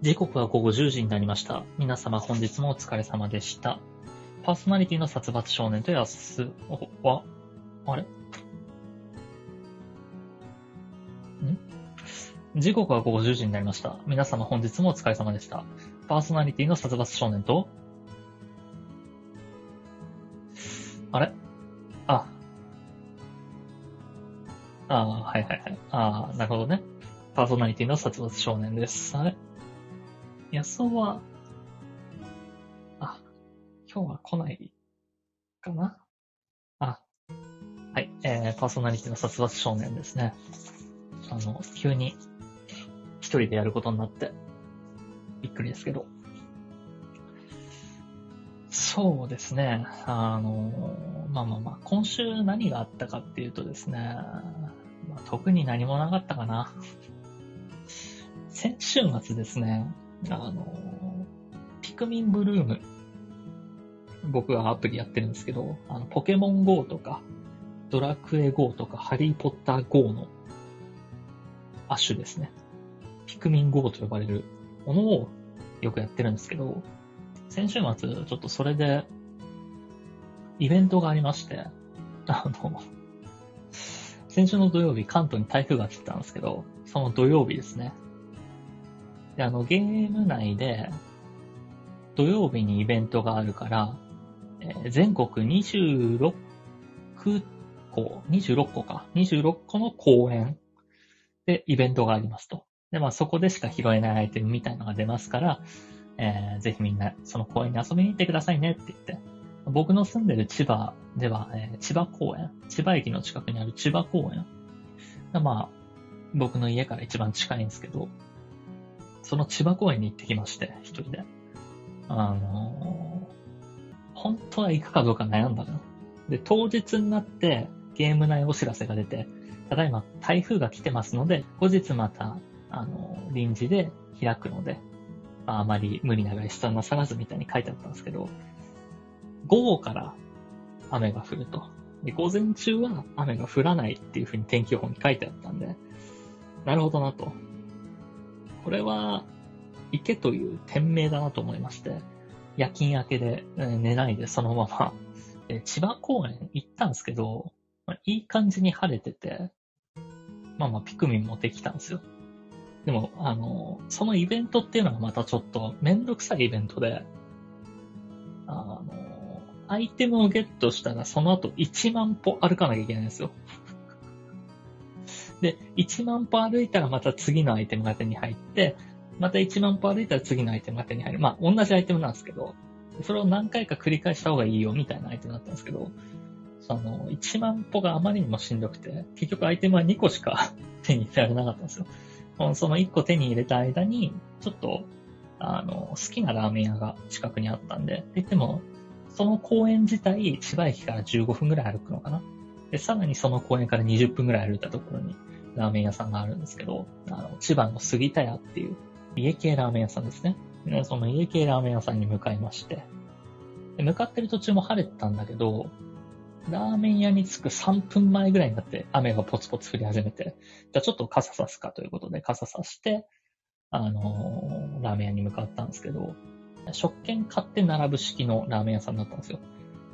時刻は午後10時になりました。皆様本日もお疲れ様でした。パーソナリティの殺伐少年とやす、は、あれ？ん？時刻は午後10時になりました。皆様本日もお疲れ様でした。パーソナリティの殺伐少年と、あれ？あ。ああ、はいはいはい。ああ、なるほどね。パーソナリティの殺伐少年です。あれ？安尾は、あ、今日は来ないかな？あ、はい、えー、パーソナリティの殺伐少年ですね。あの、急に一人でやることになって、びっくりですけど。そうですね。あの、まあまあまあ、今週何があったかっていうとですね、まあ、特に何もなかったかな。先週末ですね、あの、ピクミンブルーム。僕はアプリやってるんですけど、あの、ポケモン GO とか、ドラクエ GO とか、ハリーポッター GO の亜種ですね。ピクミン GO と呼ばれるものをよくやってるんですけど、先週末、ちょっとそれで、イベントがありまして、あの、先週の土曜日、関東に台風が来てたんですけど、その土曜日ですね。で、あの、ゲーム内で、土曜日にイベントがあるから、えー全国26個、26個か、26個の公園でイベントがありますと。で、まあそこでしか拾えないアイテムみたいなのが出ますから、えーぜひみんなその公園に遊びに行ってくださいねって言って、僕の住んでる千葉では、えー千葉公園、千葉駅の近くにある千葉公園、まあ、僕の家から一番近いんですけど、その千葉公園に行ってきまして、一人で。あのー本当は行くかどうか悩んだの。で、当日になってゲーム内お知らせが出て、ただいま台風が来てますので、後日また、あのー臨時で開くので、まあ、あまり無理な外出はなさらずみたいに書いてあったんですけど、午後から雨が降ると。で、午前中は雨が降らないっていう風に天気予報に書いてあったんで、なるほどなと。これは、行けという店名だなと思いまして、夜勤明けで寝ないでそのまま、え千葉公園行ったんですけど、まいい感じに晴れてて、まあまあピクミンもできたんですよ。でも、あの、そのイベントっていうのがまたちょっとめんどくさいイベントで、あの、アイテムをゲットしたらその後1万歩歩かなきゃいけないんですよ。で、1万歩歩いたらまた次のアイテムが手に入って、また1万歩歩いたら次のアイテムが手に入る。まあ、同じアイテムなんですけど、それを何回か繰り返した方がいいよみたいなアイテムだったんですけど、その、1万歩があまりにもしんどくて、結局アイテムは2個しか 手に入れられなかったんですよ。その1個手に入れた間に、ちょっと、あの、好きなラーメン屋が近くにあったんで、って言っても、その公園自体、千葉駅から15分ぐらい歩くのかな。で、さらにその公園から20分ぐらい歩いたところに、ラーメン屋さんがあるんですけど、あの、千葉の杉田屋っていう、家系ラーメン屋さんですね。でその家系ラーメン屋さんに向かいまして、で向かってる途中も晴れてたんだけど、ラーメン屋に着く3分前ぐらいになって雨がポツポツ降り始めて、じゃあちょっと傘さすかということで傘さして、あのーラーメン屋に向かったんですけど、食券買って並ぶ式のラーメン屋さんだったんですよ。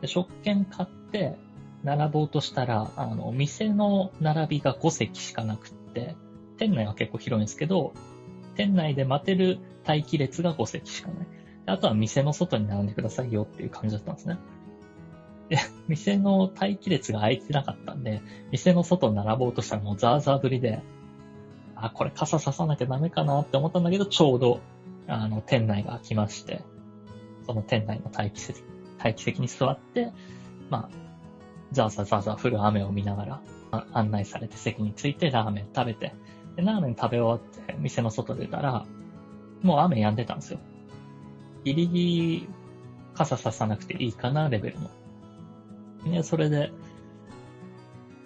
で食券買って並ぼうとしたら、あの、店の並びが5席しかなくって、店内は結構広いんですけど、店内で待てる待機列が5席しかない。あとは店の外に並んでくださいよっていう感じだったんですね。で、店の待機列が空いてなかったんで、店の外に並ぼうとしたらもうザーザー降りで、あ、これ傘ささなきゃダメかなって思ったんだけど、ちょうど、あの、店内が空きまして、その店内の待機席、待機席に座って、まあ、ザーザーザーザー降る雨を見ながら、案内されて席に着いてラーメン食べて、で、ラーメン食べ終わって店の外出たら、もう雨止んでたんですよ。ギリギリ傘ささなくていいかなレベルの。で、それで、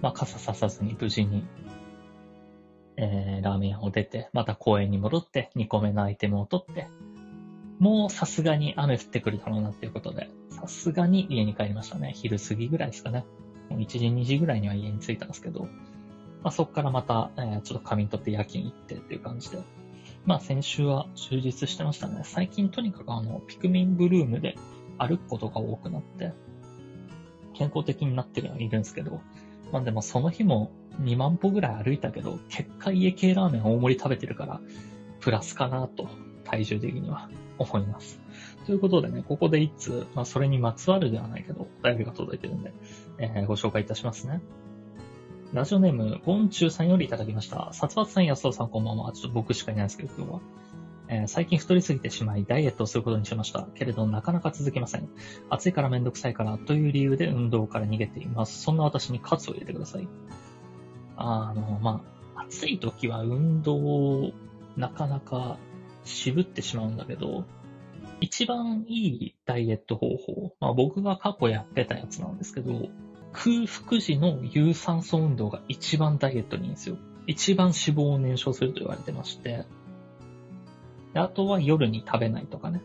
まあ傘ささずに無事に、えー、ラーメン屋を出て、また公園に戻って2個目のアイテムを取って、もうさすがに雨降ってくるだろうなっていうことで、さすがに家に帰りましたね。昼過ぎぐらいですかね。もう1時、2時ぐらいには家に着いたんですけど、まあ、そこからまた、えーちょっと仮眠取って夜勤行ってっていう感じで。まあ先週は充実してましたね。最近とにかくあの、ピクミンブルームで歩くことが多くなって、健康的になってるのはいるんですけど、まあでもその日も2万歩ぐらい歩いたけど、結果家系ラーメン大盛り食べてるから、プラスかなと、体重的には思います。ということでね、ここで一通、まあそれにまつわるではないけど、お便りが届いてるんで、えー、ご紹介いたしますね。ラジオネーム、ゴンチュウさんよりいただきました。殺伐さん、安尾さん、こんばんは。ちょっと僕しかいないんですけど、今日は。えー、最近太りすぎてしまい、ダイエットをすることにしました。けれど、なかなか続きません。暑いからめんどくさいからという理由で運動から逃げています。そんな私に喝を入れてください。あの、まあ、暑い時は運動を、なかなか渋ってしまうんだけど、一番いいダイエット方法、まあ僕が過去やってたやつなんですけど、空腹時の有酸素運動が一番ダイエットにいいんですよ。一番脂肪を燃焼すると言われてまして、であとは夜に食べないとかね。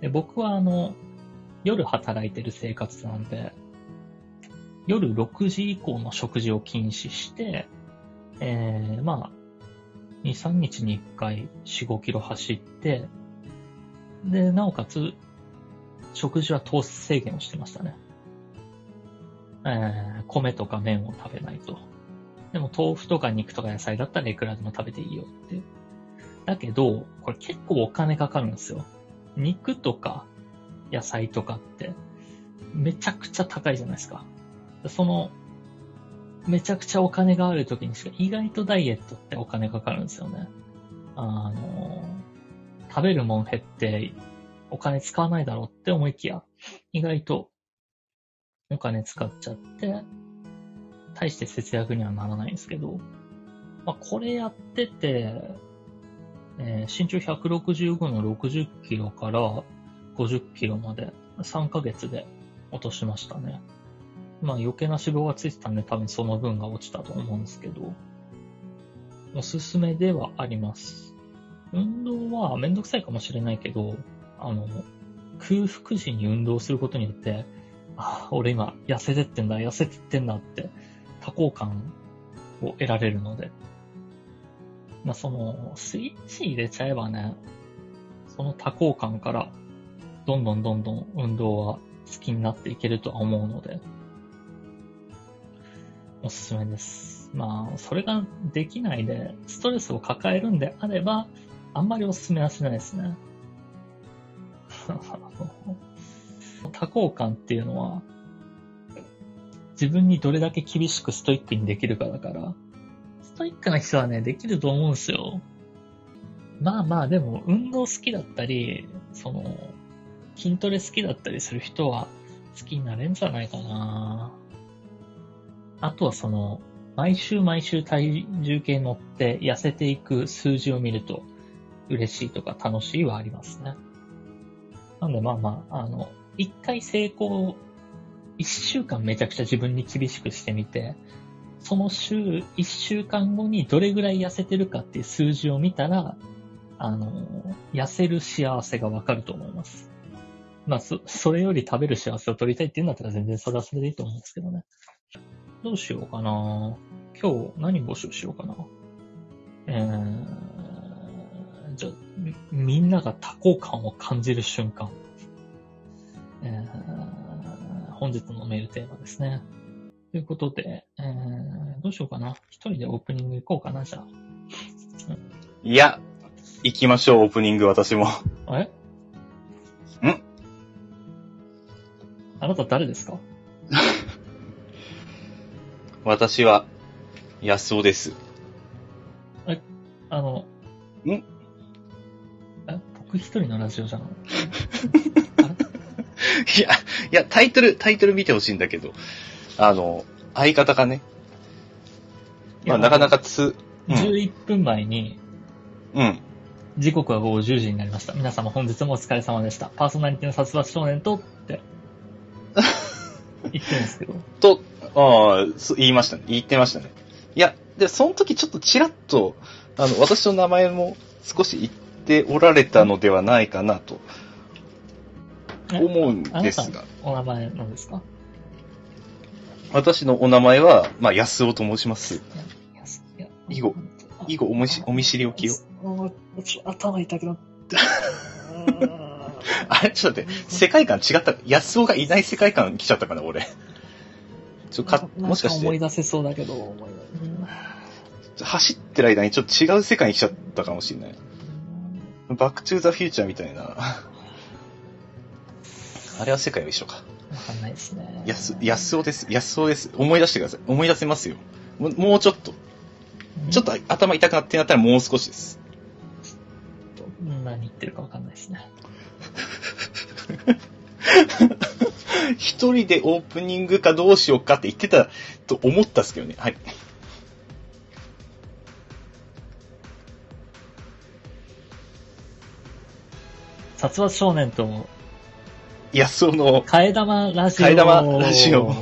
で僕はあの、夜働いてる生活なんで、夜6時以降の食事を禁止して、えー、まあ、2、3日に1回4、5キロ走って、で、なおかつ、食事は糖質制限をしてましたね。えー、米とか麺を食べないと。でも豆腐とか肉とか野菜だったらいくらでも食べていいよって。だけど、これ結構お金かかるんですよ。肉とか野菜とかってめちゃくちゃ高いじゃないですか。その、めちゃくちゃお金がある時にしか意外とダイエットってお金かかるんですよね。あの、食べるもん減ってお金使わないだろうって思いきや、意外とお金使っちゃって、大して節約にはならないんですけど、まあ、これやってて、えー、身長165の60キロから50キロまで3ヶ月で落としましたね。まあ余計な脂肪がついてたんで多分その分が落ちたと思うんですけど、おすすめではあります。運動はめんどくさいかもしれないけど、あの、空腹時に運動することによって、あ、俺今痩せてってんだ、痩せてってんだって多幸感を得られるので。まあ、その、スイッチ入れちゃえばね、その多幸感から、どんどんどんどん運動は好きになっていけるとは思うので、おすすめです。まあ、それができないで、ストレスを抱えるんであれば、あんまりおすすめはしないですね。多幸感っていうのは、自分にどれだけ厳しくストイックにできるかだから、ストイックな人はね、できると思うんですよ。まあまあ、でも、運動好きだったり、その、筋トレ好きだったりする人は好きになれんじゃないかな。あとはその、毎週毎週体重計乗って痩せていく数字を見ると嬉しいとか楽しいはありますね。なんでまあまあ、あの、一回成功、一週間めちゃくちゃ自分に厳しくしてみて、その週、一週間後にどれぐらい痩せてるかっていう数字を見たら、あの、痩せる幸せがわかると思います。まあ、そ、それより食べる幸せを取りたいっていうんだったら全然それはそれでいいと思うんですけどね。どうしようかな今日何募集しようかなえー、じゃみんなが多幸感を感じる瞬間。えー、本日のメールテーマですね。ということで、えー、どうしようかな。一人でオープニング行こうかな、じゃあ。いや、行きましょう、オープニング、私も。え？ん？あなた誰ですか？私は、安尾です。え、あの、ん？え、僕一人のラジオじゃん。い？や、いや、タイトル、タイトル見てほしいんだけど、あの、相方がね、まあ、なかなかつ、うん、11分前に、うん。時刻は午後10時になりました。皆様本日もお疲れ様でした。パーソナリティの殺伐少年と、って言ってるんですけど。と、ああ、言いましたね。言ってましたね。いや、で、その時ちょっとちらっと、あの、私の名前も少し言っておられたのではないかなと思うんですが。お名前なんですか？私のお名前は、まあ、安尾と申します。以後、以後おみし、お見知りおきを。頭痛くなって。あれ、ちょっと待って、世界観違った。安尾がいない世界観来ちゃったかな、俺。ちょ、か、もしかし思いて、出せそうだけど、思い出走ってる間にちょっと違う世界に来ちゃったかもしれない。バックトゥーザフューチャーみたいな。あれは世界は一緒か。わかんないですね。やす、安尾です。安尾です。思い出してください。思い出せますよ。もうもうちょっと。ちょっと頭痛くなってなったらもう少しです。うん何言ってるかわかんないですね。一人でオープニングかどうしようかって言ってたと思ったんですけどね。はい。殺伐少年と安尾の、替え玉ラジオ。替え玉ラジオ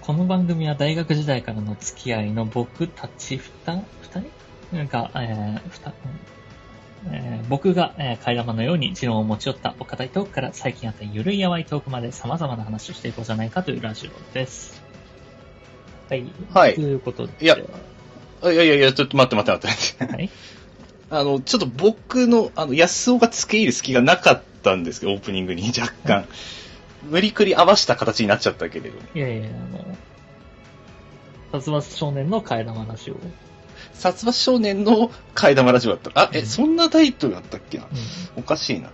この番組は大学時代からの付き合いの僕たち二二人？が、えー二えー僕が、えー、替え玉のように持論を持ち寄ったお堅いトークから最近あったゆるいやわいトークまで様々な話をしていこうじゃないかというラジオです。はい。はいということで。いやあいやいやいや、ちょっと待って待って待って。はい。あの、ちょっと僕の、あの、安尾が付け入る隙がなかったんですけど、オープニングに 若干。無理くり合わした形になっちゃったけれど。いやいや、あの、殺伐少年の替え玉ラジオ。殺伐少年の替え玉ラジオだった。あ、え、うんそんなタイトルだったっけな？うんおかしいな。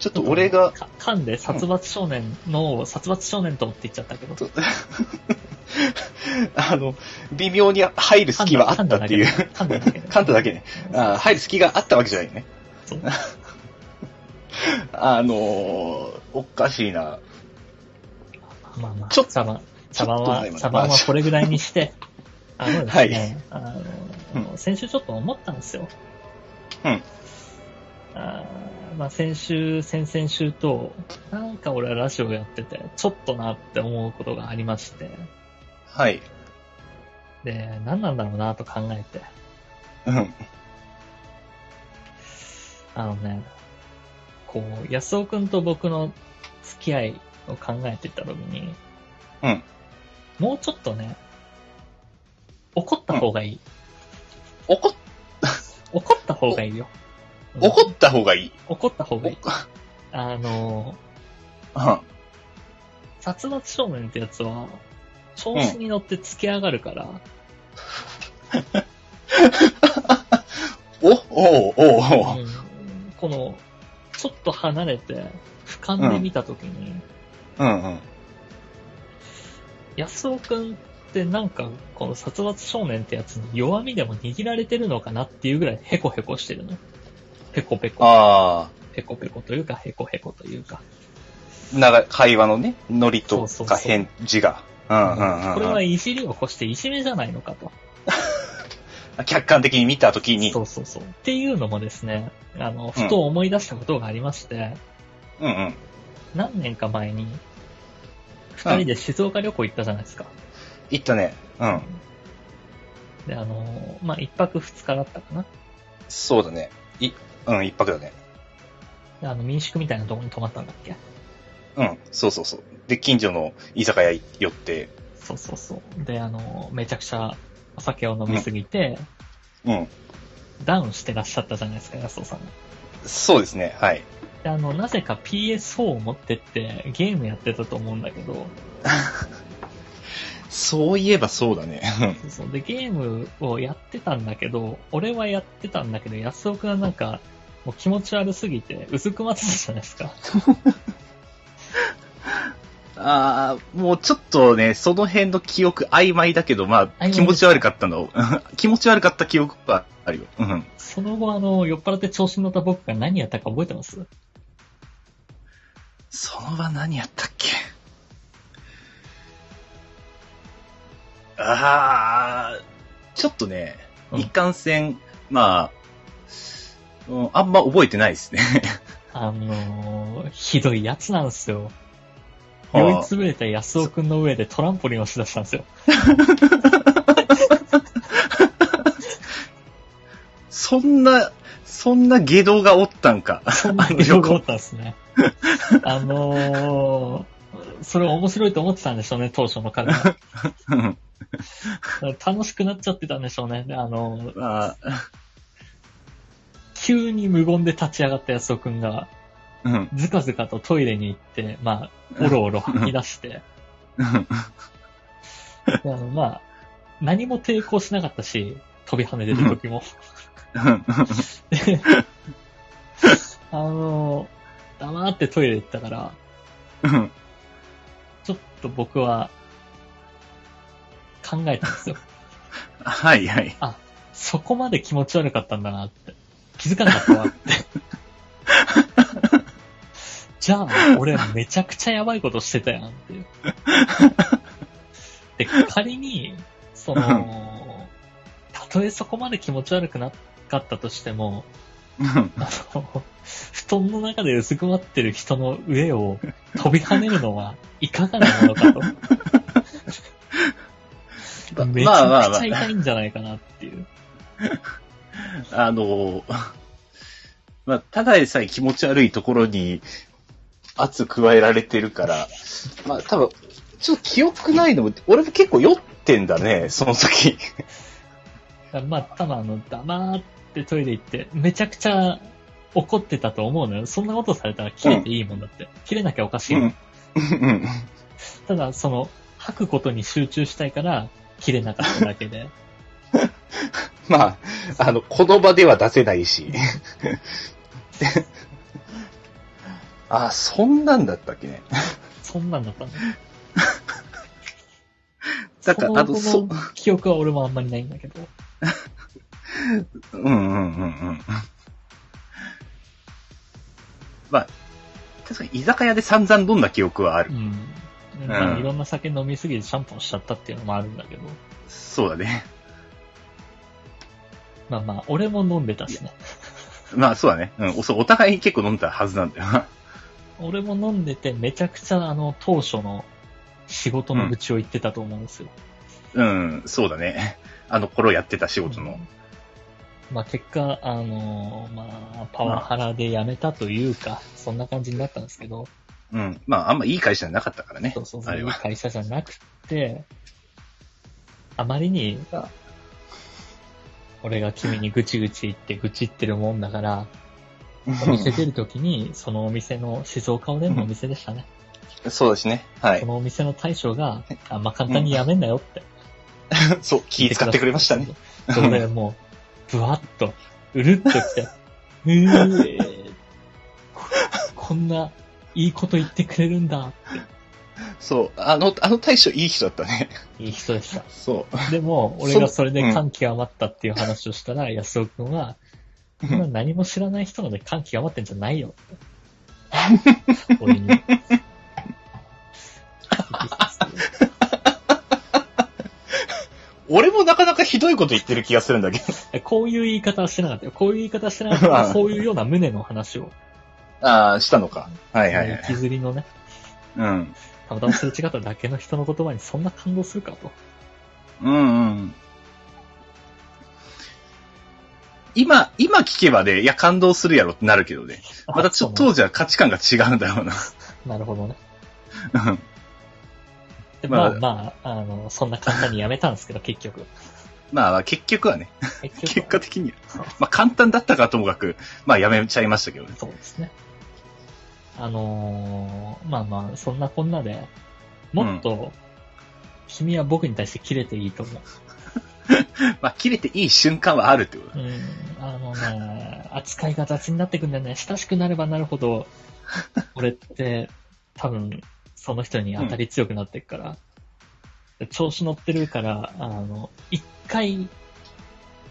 ちょっと俺が、か噛んで殺伐少年の、殺伐少年と思って言っちゃったけど。あの、微妙に入る隙はあったっていう。噛んだだけで。噛んだだけね。あ入る隙があったわけじゃないね。そう あのー、おかしいな。まあまあ、ちょっと茶番、茶番は、茶番はこれぐらいにして、あのですね、あの、う先週ちょっと思ったんですよ。うん。あーまあ先週、先々週と、なんか俺はラジオやってて、ちょっとなって思うことがありまして、はい。で、何なんだろうなと考えて、うん。あのね、こう、安尾くんと僕の付き合いを考えていった時に、うん。もうちょっとね、怒った方がいい。怒っ、怒った方がいいよ。うん怒った方がいい。怒った方がいい。あの、うん。殺伐少年ってやつは、調子に乗って突き上がるから、おおうおうおううんこの、ちょっと離れて、俯瞰で見たときに、うんうん。安尾くんってなんか、この殺伐少年ってやつに弱みでも握られてるのかなっていうぐらいヘコヘコしてるの。ペコペコ。あペコペコというか、ヘコヘコというか。あ、なんか会話のね、ノリとか返事が。うんうんうん。これはいじりを越していじめじゃないのかと。客観的に見たときに。そうそうそう。っていうのもですね、あの、ふと思い出したことがありまして、うんうん。何年か前に、二人で静岡旅行行ったじゃないですか。言ったね。うん。で、あの、まあ、一泊二日だったかな。そうだね。い、うん、一泊だね。であの、民宿みたいなところに泊まったんだっけ？うん、そうそうそう。で、近所の居酒屋寄って、そうそうそう。で、あの、めちゃくちゃお酒を飲みすぎて、うん。ダウンしてらっしゃったじゃないですか、安尾さんが。そうですね、はい。で、あの、なぜか PS4 を持ってってゲームやってたと思うんだけど、そういえばそうだね。そ うそう。で、ゲームをやってたんだけど、俺はやってたんだけど、安尾くんはなんか、もう気持ち悪すぎて、うずくまってたじゃないですか。ああ、もうちょっとね、その辺の記憶曖昧だけど、まあ、気持ち悪かったの。気持ち悪かった記憶はあるよ。うん。その後、あの、酔っ払って調子に乗った僕が何やったか覚えてます？その場何やったっけ？ああ、ちょっとね、うん一貫戦、まあ、うんあんま覚えてないですね。あのー、ひどいやつなんですよ。はあ酔いつぶれた安尾くんの上でトランポリンをしだしたんですよ。そんな、そんな下道がおったんか。そんなによかったですね。あのー、それ面白いと思ってたんでしょうね、当初の彼は。う ん楽しくなっちゃってたんでしょうね。であの、まあ、急に無言で立ち上がった安尾くんが、うん。ずかずかとトイレに行って、まあ、おろおろ吐き出して、あの、まあ、何も抵抗しなかったし、飛び跳ねてる時も。で、あの、黙ってトイレ行ったから、うん。ちょっと僕は、考えたんですよ。はいはい。そこまで気持ち悪かったんだなって。気づかなかったわって。じゃあ、俺めちゃくちゃやばいことしてたやんっていう。で、仮に、その、たとえそこまで気持ち悪くなかったとしても、うんあの、布団の中でうずくまってる人の上を飛び跳ねるのはいかがなものかと。めちまあまあまゃくちゃ痛いんじゃないかなっていう。あ、あの、まあ、ただでさえ気持ち悪いところに圧加えられてるから、まあ多分、ちょっと記憶ないのも、俺も結構酔ってんだね、その時。まあ、多分あの、黙ってトイレ行って、めちゃくちゃ怒ってたと思うのよ。そんなことされたら切れていいもんだって。切れなきゃおかしい。うん。ただ、その、吐くことに集中したいから、切れなかっただけで。まあ、あの、この場では出せないし。あ、そんなんだったっけね。そんなんだったんだ。だから、あの、そ記憶は俺もあんまりないんだけど。うんうんうんうん。まあ、確かに居酒屋で散々飲んだ記憶はある。うん。まあ、うんいろんな酒飲みすぎてシャンポンしちゃったっていうのもあるんだけど。そうだね。まあまあ、俺も飲んでたしね。まあそうだね。うん。おそうお互い結構飲んだはずなんだよな。俺も飲んでて、めちゃくちゃあの、当初の仕事の愚痴を言ってたと思うんですよ。うん、そうだね。あの頃やってた仕事の。まあ結果、あのーまあ、パワハラで辞めたというか、そんな感じになったんですけど、うん。まああんまいい会社じゃなかったからねそう。そうそう、いい。会社じゃなくて、あまりに、俺が君にぐちぐち言って愚痴ってるもんだから、お店出るときに、そのお店の、静岡おでんのお店でしたね。そうですね。はいそ。のお店の大将が、あんま簡単に辞めんなよって。そう、気使ってくれましたね。それでもう、ぶわっと、うるっときて、うーここんないいこと言ってくれるんだっそう。あの、あの大将いい人だったね。て、いい人でした。そう。でも、俺がそれで感極まったっていう話をしたら、安尾くんは、そんな何も知らない人ので感極まってんじゃないよ。俺に。俺もなかなかひどいこと言ってる気がするんだけど。こういう言い方はしてなかったよ。こういう言い方してなかったそういうような胸の話を、ああ、したのか。はいはいはい。引きずりのね、うん。たまたますれ違っただけの人の言葉にそんな感動するかと。うんうん。今、今聞けばね、いや感動するやろってなるけどね。またちょっと当時は価値観が違うんだろうな。なるほどね。うんでまあままあ、あの、そんな簡単にやめたんですけど、結局。まあ結局はね、結局結果的には。まあ簡単だったかともかく、まあやめちゃいましたけどね。そうですね。あのーまあまあ、そんなこんなで、もっと、君は僕に対して切れていいと思う。まあ切れていい瞬間はあるってことだ。うん、あのね、扱いが雑になってくんだよね。親しくなればなるほど、俺って、多分、その人に当たり強くなっていくから、調子乗ってるから、あの、一回、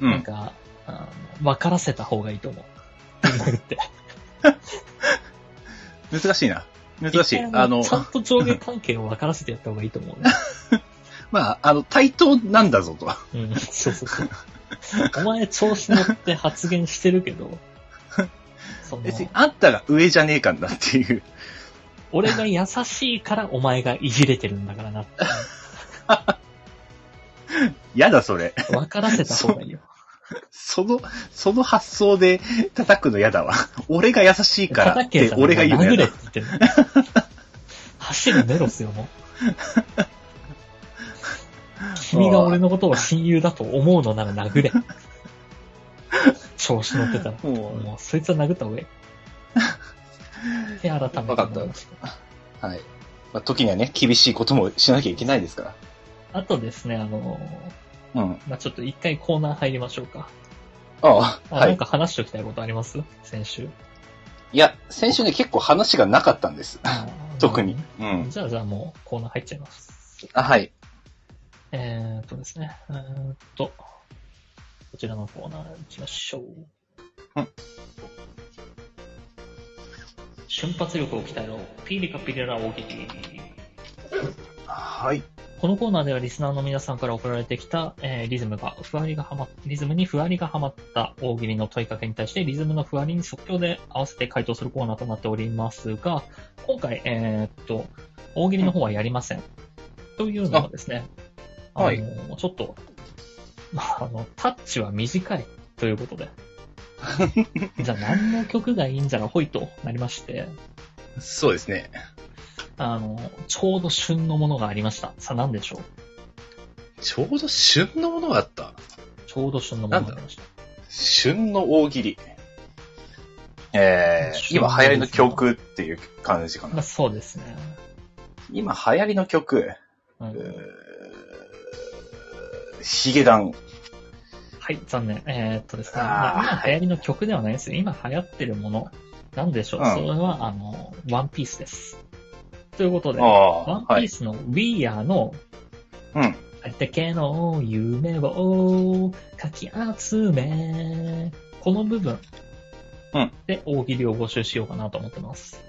うん。なんか、あの分からせた方がいいと思う。君って。難しいな。難しい。あのち、ゃんと上下関係を分からせてやった方がいいと思うね。まあ、あの、対等なんだぞと。うん、そうそうそう。お前調子乗って発言してるけど、その別にあんたが上じゃねえかんだっていう。俺が優しいからお前がいじれてるんだからなって。やだ、それ。分からせた方がいいよ。その、その発想で叩くのやだわ。俺が優しいからって俺が言うの殴れって。言ってんの。走るメロスよ、もう。君が俺のことを親友だと思うのなら殴れ。調子乗ってたら。もうそいつは殴った方がいい。で、改めてわかった。はい。まあ、時にはね、厳しいこともしなきゃいけないですかあとですね、あの、ら。うん。まあ、ちょっと一回コーナー入りましょうか。ああ、あ、はい。なんか話しておきたいことあります？先週。いや、先週ね、結構話がなかったんです。特に。うん。じゃあ、じゃあもうコーナー入っちゃいます。あ、はい。えーっとですね。えーっと、こちらのコーナー行きましょう。うん瞬発力を鍛えろ。ピリカピリラ大喜利。はい。このコーナーではリスナーの皆さんから送られてきた、えーリズムが、ふわりがはま、リズムにふわりがはまった大喜利の問いかけに対して、リズムのふわりに即興で合わせて回答するコーナーとなっておりますが、今回、えーっと、大喜利の方はやりません。というのはですね、あはいちょっと、まあ、あの、タッチは短いということで、じゃあ何の曲がいいんじゃらほいとなりまして、そうですね。あの、ちょうど旬のものがありました。さあ何でしょう？ちょうど旬のものがあった？ちょうど旬のものがありました。旬の大喜利。えー、今流行りの曲っていう感じかな。まあ、そうですね。今流行りの曲、うんヒゲダン。はい、残念。えーっとですね。今流行りの曲ではないですよ。今流行ってるもの。なんでしょう？うんそれは、あの、ワンピースです。ということで、ああワンピはい。ースの We Are の、うん。あれだけの夢をかき集め、この部分うんで大喜利を募集しようかなと思ってます。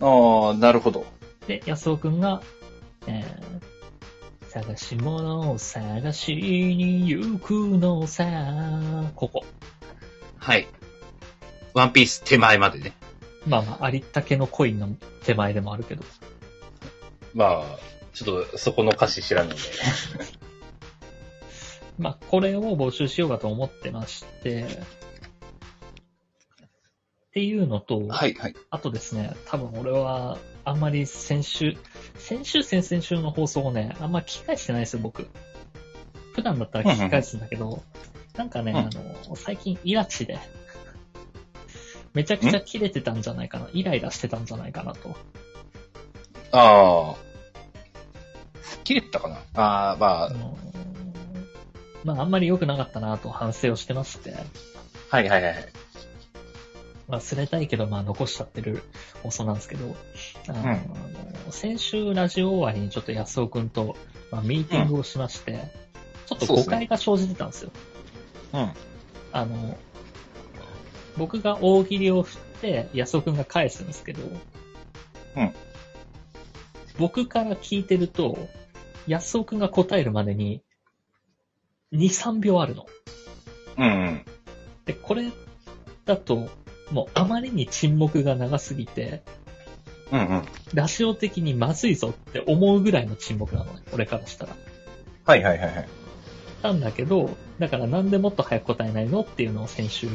ああ、なるほど。で、安尾くんが、えー、探し物を探しに行くのさ、ここ。はい。ワンピース手前までね。まあまあ、ありったけのコインの手前でもあるけど。まあ、ちょっとそこの歌詞知らないんで。まあ、これを募集しようかと思ってまして、っていうのと、はい、はい。あとですね、多分俺は、あんまり先週、先週、先々週の放送をね、あんま聞き返してないですよ、僕。普段だったら聞き返すんだけど、なんかね、うんあの、最近イラチで、めちゃくちゃ切れてたんじゃないかな、イライラしてたんじゃないかなと。ああ。切れてたかな？ああ、まあのまあ、あんまり良くなかったなと反省をしてまして、あ、はいはいはい。忘れたいけど、まあ、残しちゃってる放送なんですけど、あの、うん先週ラジオ終わりにちょっと安尾くんと、まあ、ミーティングをしまして、ちょっと誤解が生じてたんですよ。うん。あの、僕が大喜利を振って、安尾くんが返すんですけど、うん僕から聞いてると、安尾くんが答えるまでに、2、3秒あるの。うん。で、これだと、もうあまりに沈黙が長すぎて、うんうん。ラジオ的にまずいぞって思うぐらいの沈黙なのね、俺からしたら。はいはいはいはい。なんだけど、だからなんでもっと早く答えないのっていうのを先週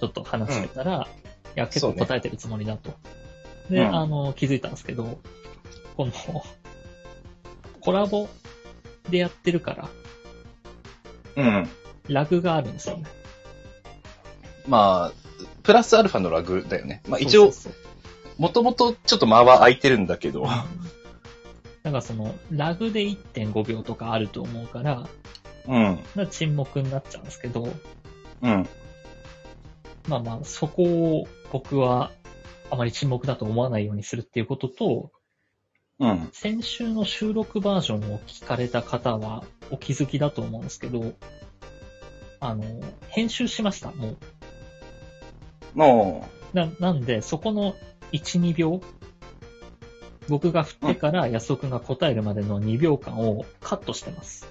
ちょっと話してたら、いや、結構答えてるつもりだと。で、うんあの、気づいたんですけど、この、コラボでやってるから、うん。ラグがあるんですよね。まあ、プラスアルファのラグだよね。まあ一応、そうそうもともとちょっと間は空いてるんだけど。なんかその、ラグで1.5秒とかあると思うから、うん。まあ沈黙になっちゃうんですけど、うん。まあまあ、そこを僕はあまり沈黙だと思わないようにするっていうことと、うん。先週の収録バージョンを聞かれた方はお気づきだと思うんですけど、あの、編集しました、もう。もな、なんで、そこの1、2秒、僕が振ってから安尾くんが答えるまでの2秒間をカットしてます。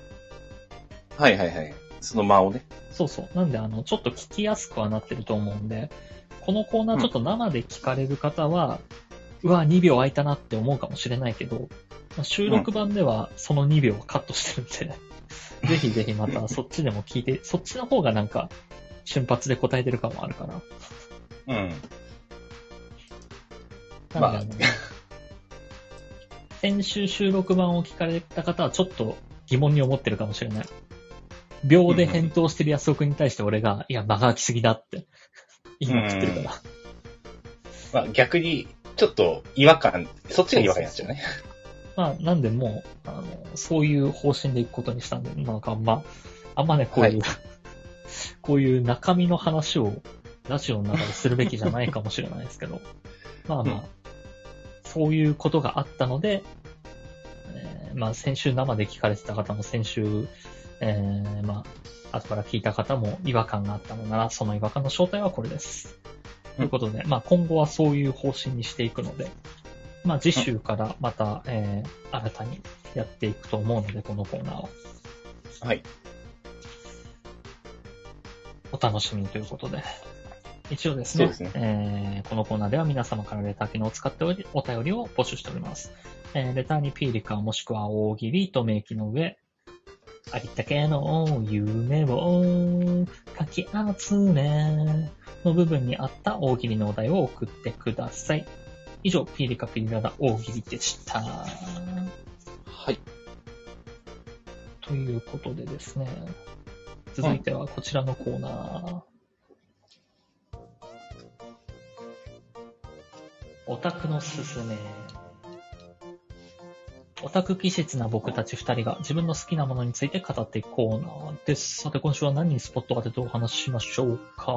う、はいはいはい。その間をね。そうそう。なんで、あの、ちょっと聞きやすくはなってると思うんで、このコーナーちょっと生で聞かれる方は、うわ、2秒空いたなって思うかもしれないけど、まあ収録版ではその2秒をカットしてるんで、ぜひぜひまたそっちでも聞いて、そっちの方がなんか、瞬発で答えてる感もあるから。うん。なんで、まああの、先週収録版を聞かれた方はちょっと疑問に思ってるかもしれない。秒で返答してる安尾くんに対して俺が、いや、間が空きすぎだって、今言ってるから。まあ逆に、ちょっと違和感、そっちが違和感になっちゃうね。まあ、なんでもう、あの、そういう方針でいくことにしたんで、なんかあんま、あんまね、こういう、は こういう中身の話をラジオの中でするべきじゃないかもしれないですけど、まあまあ、うん。そういうことがあったので、えーまあ先週生で聞かれてた方も先週、えーまあ、後から聞いた方も違和感があったのなら、その違和感の正体はこれです。ということで、まあ今後はそういう方針にしていくので、まあ次週からまた、えー新たにやっていくと思うので、このコーナーは。はい。お楽しみにということで。一応ですね、すねえーこのコーナーでは皆様からレター機能を使っておりお便りを募集しております。えーレターにピーリカもしくは大喜利と明記の上、ありったけの夢をかき集めの部分にあった大喜利のお題を送ってください。以上、ピーリカピリラダ大喜利でした。はい。ということでですね、続いてはこちらのコーナー。オタクのすすめ。オタク気質な僕たち二人が自分の好きなものについて語っていくコーナーです。さて今週は何にスポットを当ててお話ししましょうか。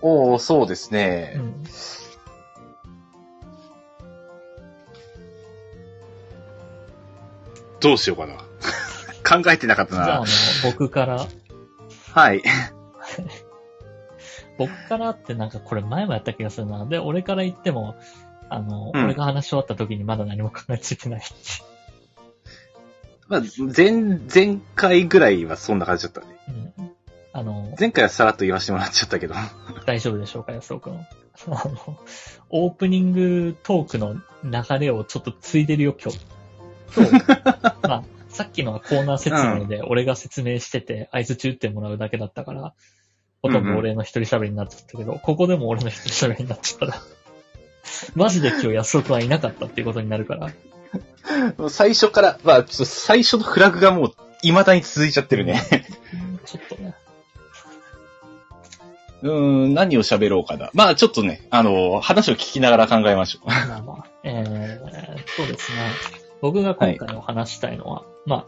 おー、そうですね。うん。どうしようかな。考えてなかったじゃあ、あなの。、僕から、はい。僕からってなんかこれ前もやった気がするな。で、俺から言っても、あの、うん俺が話し終わった時にまだ何も考えついてない。まあ、前、前回ぐらいはそんな感じだったね。うん。あの、前回はさらっと言わせてもらっちゃったけど。大丈夫でしょうか、安尾くん。あの、オープニングトークの流れをちょっとついでるよ、今日。今日、まあ、さっきのはコーナー説明で俺が説明してて、合図中ってもらうだけだったから、ほとんど俺の一人喋りになっちゃったけど、ここでも俺の一人喋りになっちゃったら、マジで今日安尾くんはいなかったっていうことになるから、最初から、まあ、ちょっと最初のフラグがもう、未だに続いちゃってるね。ちょっとね、うーん、何を喋ろうかな。まあ、ちょっとね、あの、話を聞きながら考えましょう。まあまあ、えー、そうですね。僕が今回お話したいのは、まあ、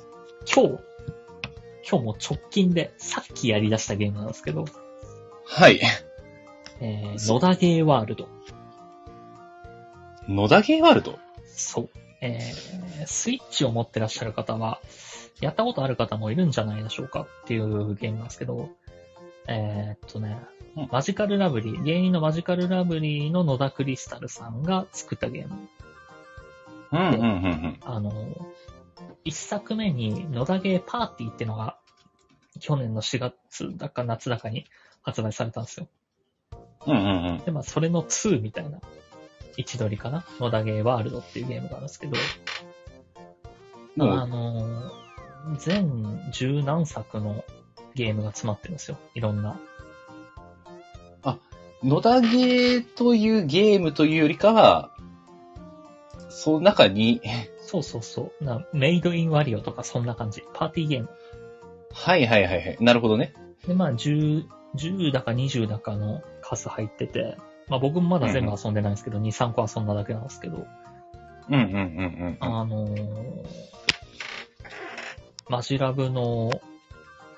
今日、今日も直近でさっきやり出したゲームなんですけど、はい。えー、野田ゲーワールド。野田ゲーワールド？そう。えー、スイッチを持ってらっしゃる方は、やったことある方もいるんじゃないでしょうか？っていうゲームなんですけど、えーっとねうん、マジカルラブリー、芸人のマジカルラブリーの野田クリスタルさんが作ったゲーム。うん、うん、うん、うん。あの、一作目に野田ゲーパーティーっていうのが、去年の4月だか夏だかに発売されたんですよ。うん、うん、うん。で、まあ、それの2みたいな位置取りかな？野田ゲーワールドっていうゲームがあるんですけど、う、の、全十何作のゲームが詰まってるんですよ。いろんな。野田ゲーというゲームというよりかは、その中に、そうそうそう。なメイドインワリオとかそんな感じ。パーティーゲーム。はいはいはいはい。なるほどね。で、まあ、10、10だか20だかの数入ってて、まあ僕もまだ全部遊んでないんですけど、2、3個遊んだだけなんですけど、うんうんうんうん。あのーマジラブの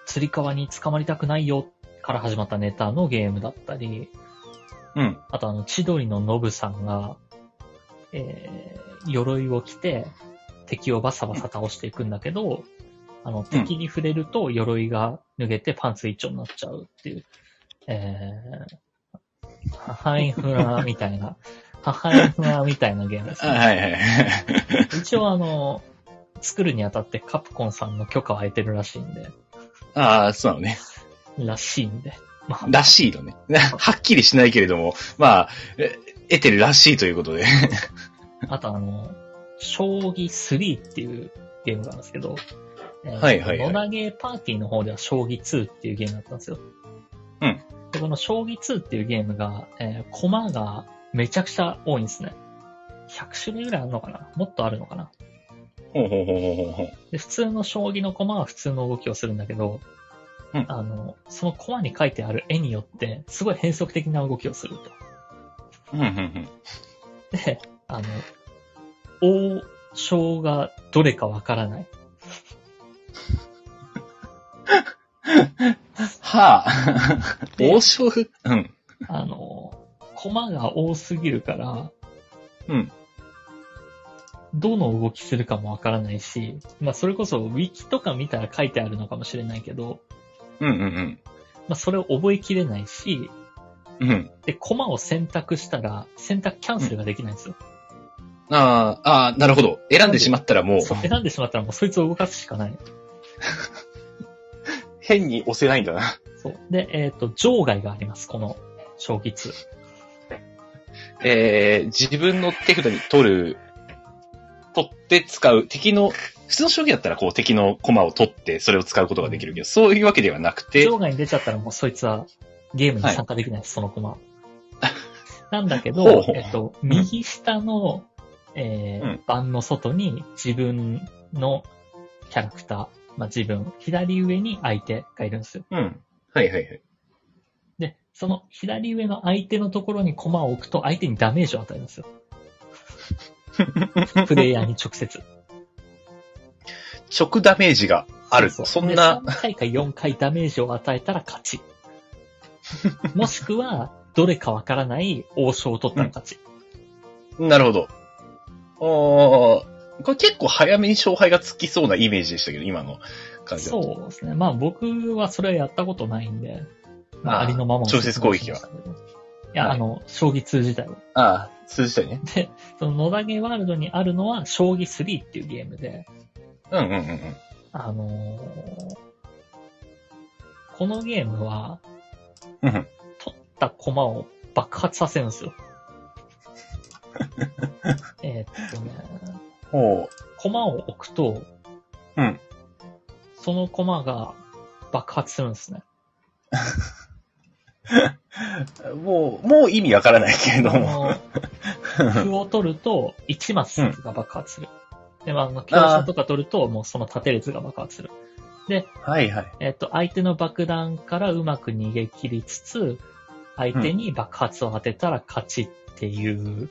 釣り革に捕まりたくないよから始まったネタのゲームだったり、うん。あとあの、千鳥のノブさんが、えー、鎧を着て敵をバサバサ倒していくんだけど、あの、敵に触れると鎧が脱げてパンツ一丁になっちゃうっていう、えー、ハイフラみたいな、ハイフラみたいなゲームですあね。はいはいはい。一応あの、作るにあたってカプコンさんの許可を得てるらしいんで、ああ、そうなのね。らしいんで。まあ、らしいのね。はっきりしないけれども、まあ、え得てるらしいということで。あとあの、将棋3っていうゲームがあるんですけど、えーはいはいはい野田ゲーパーティーの方では将棋2っていうゲームだったんですよ。うん。で、この将棋2っていうゲームが、えー、コマがめちゃくちゃ多いんですね。100種類ぐらいあるのかな？もっとあるのかな？ほうほうほうほうほう。で、普通の将棋の駒は普通の動きをするんだけど、うんあの、その駒に書いてある絵によって、すごい変則的な動きをすると。うんうんうん。で、あの、王将がどれかわからない。はあ。で王将ふ、うん。あの、駒が多すぎるから、うん。どの動きするかもわからないし、まあそれこそウィキとか見たら書いてあるのかもしれないけど、うんうんまあそれを覚えきれないし、うん。うん。で、駒を選択したら、選択キャンセルができないんですよ。ああ、ああ、なるほど。選んでしまったらもう、そう、選んでしまったらもうそいつを動かすしかない。変に押せないんだな。そう。で、えっ、と、場外があります、この、将棋2。えー、自分の手札に取る、取って使う、敵の、普通の将棋だったらこう敵の駒を取ってそれを使うことができるけど、そういうわけではなくて、場外に出ちゃったらもうそいつはゲームに参加できないです、その駒は。なんだけほうどほ、うえっと、右下の、えーうん盤の外に自分のキャラクター、まあ、自分、左上に相手がいるんですよ。うん。はいはいはい。で、その左上の相手のところに駒を置くと相手にダメージを与えるんですよ。プレイヤーに直接。直ダメージがある。そんな、で3回か4回ダメージを与えたら勝ち。もしくは、どれかわからない王将を取ったら勝ち。なるほど。おーこれ結構早めに勝敗がつきそうなイメージでしたけど、今の感じ。そうですね。まあ僕はそれはやったことないんで、まあ、ありのままを直接攻撃は。いや、はいあの、将棋2自体は。ああ、通じたいね。で、その野田ゲーワールドにあるのは、将棋3っていうゲームで、うんうんうんうん。あのーこのゲームは、うん取った駒を爆発させるんですよ。えーっとね、ほ駒を置くと、うんその駒が爆発するんですね。う。もう、もう意味わからないけれどあも。の、歩を取ると1マスが爆発する。で、まあ強者とか取ると、もうその縦列が爆発する。はいはい。えっと、相手の爆弾からうまく逃げ切りつつ、相手に爆発を当てたら勝ちっていう、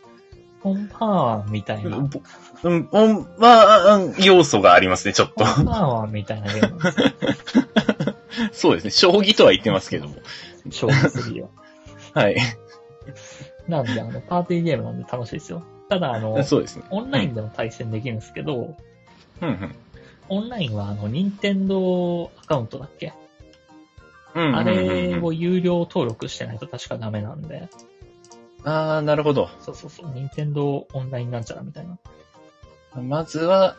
ポンパーワンみたいな、うん、うん、うんまあ、うん要素がありますね、ちょっと。ポンパーワンみたいなゲーム。そうですね。将棋とは言ってますけども。勝負するよ。はい。なんで、あの、パーティーゲームなんで楽しいですよ。ただ、あの、そうですね。オンラインでも対戦できるんですけど、うんオンラインは、あの、任天堂アカウントだっけ？うん。うんあうんうんうんれを有料登録してないと確かダメなんで、ああ、なるほど。そうそうそう、任天堂オンラインなんちゃらみたいな。まずは、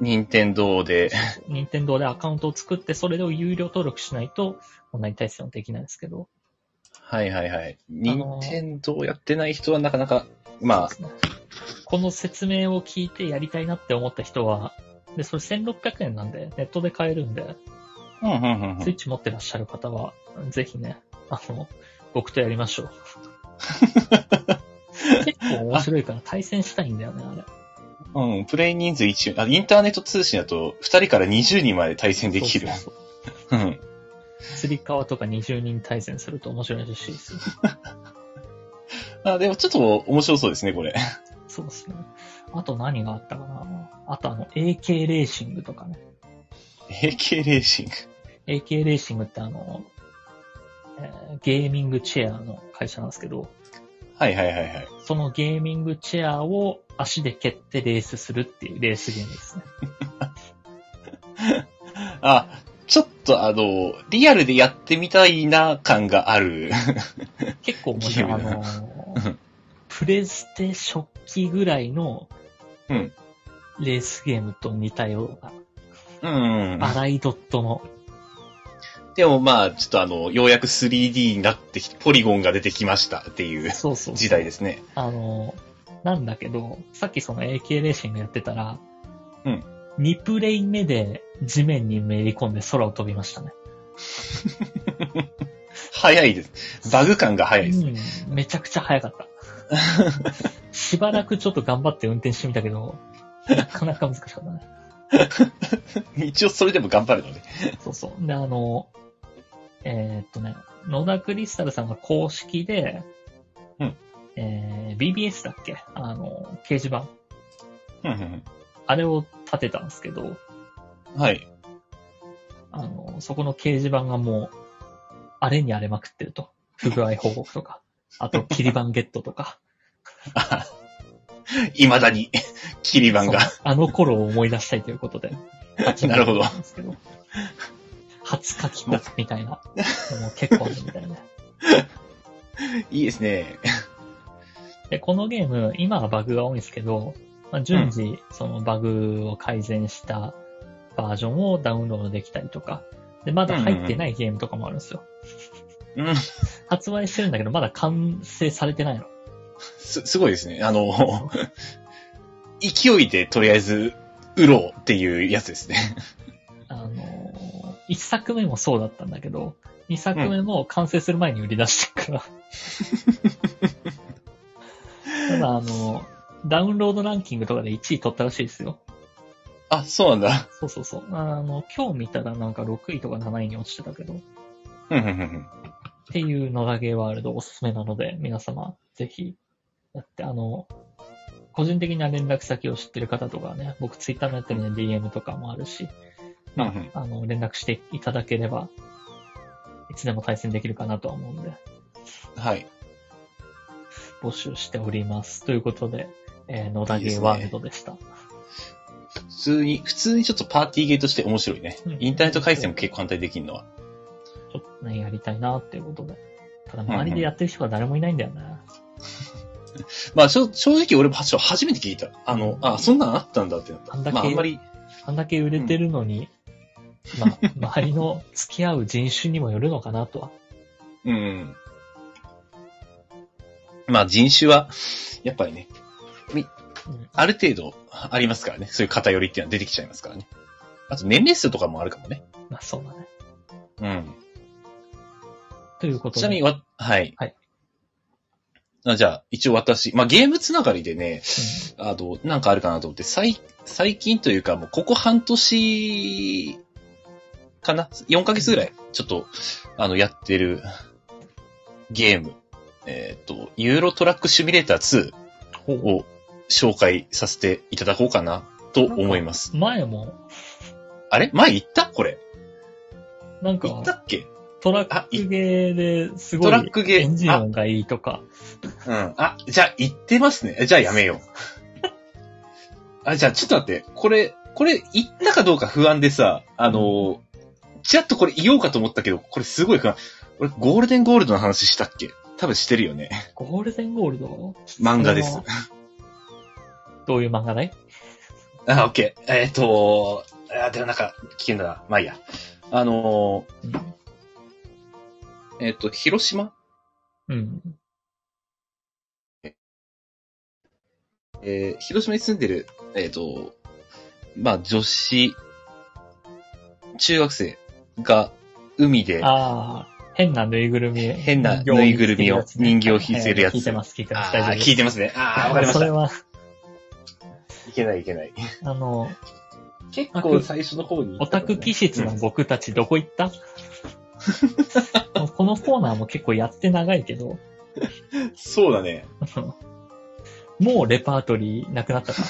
任天堂で。任天堂でアカウントを作って、それを有料登録しないと、オンライン対戦はできないですけど。はいはいはい。任天堂やってない人はなかなか、まあねこの説明を聞いてやりたいなって思った人は、で、それ1600円なんで、ネットで買えるんで、うんうんうんうんスイッチ持ってらっしゃる方は、ぜひね、あの、僕とやりましょう。結構面白いから対戦したいんだよね、あれ。うん、プレイ人数1、あ、インターネット通信だと、2人から20人まで対戦できる。そうそうそううん。釣り革とか20人対戦すると面白いらしいですよ。あ、でもちょっと面白そうですね、これ。そうですね。あと何があったかなあとあの、AK レーシングとかね。AK レーシング。AK レーシングってあの、えーゲーミングチェアの会社なんですけど、はいはいはいはい。そのゲーミングチェアを足で蹴ってレースするっていうレースゲームですね。あ、ちょっとあの、リアルでやってみたいな感がある。結構面白い。あのープレステ初期ぐらいのうんレースゲームと似たような、うん。荒いドットの、でもまあ、ちょっとあの、ようやく 3D になってきて、ポリゴンが出てきましたっていうそうそう。時代ですね。あのーなんだけど、さっきその AK レーシングやってたら、うん。2プレイ目で地面にめり込んで空を飛びましたね。早いです。バグ感が早いです。うん、めちゃくちゃ早かった。しばらくちょっと頑張って運転してみたけど、なかなか難しかったね。一応それでも頑張るのね。そうそう。で、あの、えーっとね、野田クリスタルさんが公式で、うんえー BBS だっけ？あの、掲示板。うんうんあれを立てたんですけど、うんはい。あの、そこの掲示板がもう、荒れに荒れまくってると。不具合報告とか。あと、切り板ゲットとか。未だに、切り板が。あの頃を思い出したいということで。なるほどなんですけど。初書き込みたいな。もう結構あるみたいな。いいですね。で、このゲーム、今はバグが多いんですけど、まあ、順次、そのバグを改善したバージョンをダウンロードできたりとか。で、まだ入ってないゲームとかもあるんですよ。うん。発売してるんだけど、まだ完成されてないの。す、すごいですね。あの、勢いでとりあえず、売ろうっていうやつですね。あのー、一作目もそうだったんだけど、二作目も完成する前に売り出してるから。ただ、あの、ダウンロードランキングとかで1位取ったらしいですよ。あ、そうなんだ。そうそうそう。あの、今日見たらなんか6位とか7位に落ちてたけど、っていう野田ゲーワールドおすすめなので、皆様、ぜひ、やって、あの、個人的な連絡先を知ってる方とかはね、僕ツイッターのやってるね、DM とかもあるし、まあ、うんうんあの、連絡していただければ、いつでも対戦できるかなとは思うので、はい。募集しております。ということで、えー野田ゲーワールドでした。普通に、普通にちょっとパーティーゲーとして面白いね。うんインターネット回線も結構簡単にできるのは。ちょっとね、やりたいなっていうことで。ただ、周りでやってる人が誰もいないんだよね。まあ、正直俺も初初めて聞いた。あの、あ、そんなんあったんだってなった。あんだけまあ、あんまり、あんだけ売れてるのに、まあ、周りの付き合う人種にもよるのかなとは。うん。まあ、人種は、やっぱりね、うんある程度ありますからね。そういう偏りっていうのは出てきちゃいますからね。あと年齢数とかもあるかもね。まあ、そうだね。うん。ということで。ちなみにわ、はい。はいあじゃあ、一応私、まあ、ゲームつながりでね、あの、なんかあるかなと思って、最、最近というか、もうここ半年、かな ?4 ヶ月ぐらい、ちょっと、あの、やってる、ゲーム。えっ、と、ユーロトラックシミュレーターうん2を紹介させていただこうかな、と思います。前も、あれ？前言った？これ。なん言ったか、っけ？トラックゲーですごいトラックゲーエンジン音がいいとか、うん。あ、じゃあ言ってますね。じゃあやめよう。あ、じゃあちょっと待って。これ、これ言ったかどうか不安でさ、あのー、ちらっとこれ言おうかと思ったけど、これすごい不安。俺、ゴールデンゴールドの話したっけ？多分してるよね。ゴールデンゴールド？漫画ですどういう漫画だい？あ、オッケー。えっ、とあ、でもなんか、危険だな。まあいいや。あのうん。ー、えっ、と、広島？うん。えー広島に住んでる、えっ、と、まあ、女子、中学生が海で、ああ、変なぬいぐるみ。変なぬいぐるみを人形を引いてるやつ聞いてます、聞いてます。ああ、大丈夫。聞いてますね。ああ、わかりました。それは、いけないいけない。あの、結構最初の方に、オタク気質の僕たちどこ行った、このコーナーも結構やって長いけど、そうだね。もうレパートリーなくなったか。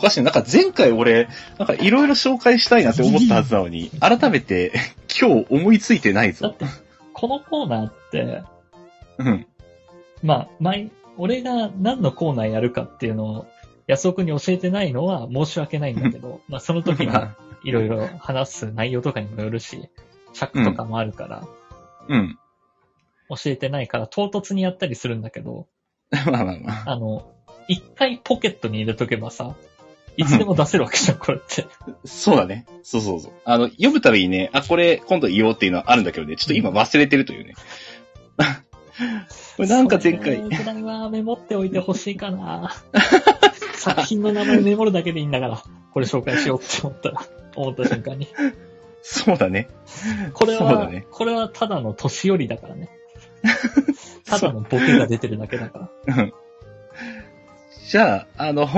おかしい。なんか前回俺、なんかいろいろ紹介したいなって思ったはずなのに、改めて 今日思いついてないぞ。だって、このコーナーって、うん。まあ、前、俺が何のコーナーやるかっていうのを、安尾くんに教えてないのは申し訳ないんだけど、まあその時にいろいろ話す内容とかにもよるし、尺とかもあるから、うん。教えてないから唐突にやったりするんだけど、まあまあまあ。あの、一回ポケットに入れとけばさ、いつでも出せるわけじゃん、これって。そうだね。そうそうそう。あの、読むたびにね、あ、これ今度言おうっていうのはあるんだけどね、ちょっと今忘れてるというね。これなんか前回そ、れはメモっておいてほしいかな。作品の名前メモるだけでいいんだから、これ紹介しようって思ったら、思った瞬間に。そうだね。これは、ねこれはただの年寄りだからね。ただのボケが出てるだけだから。うんじゃあ、あの、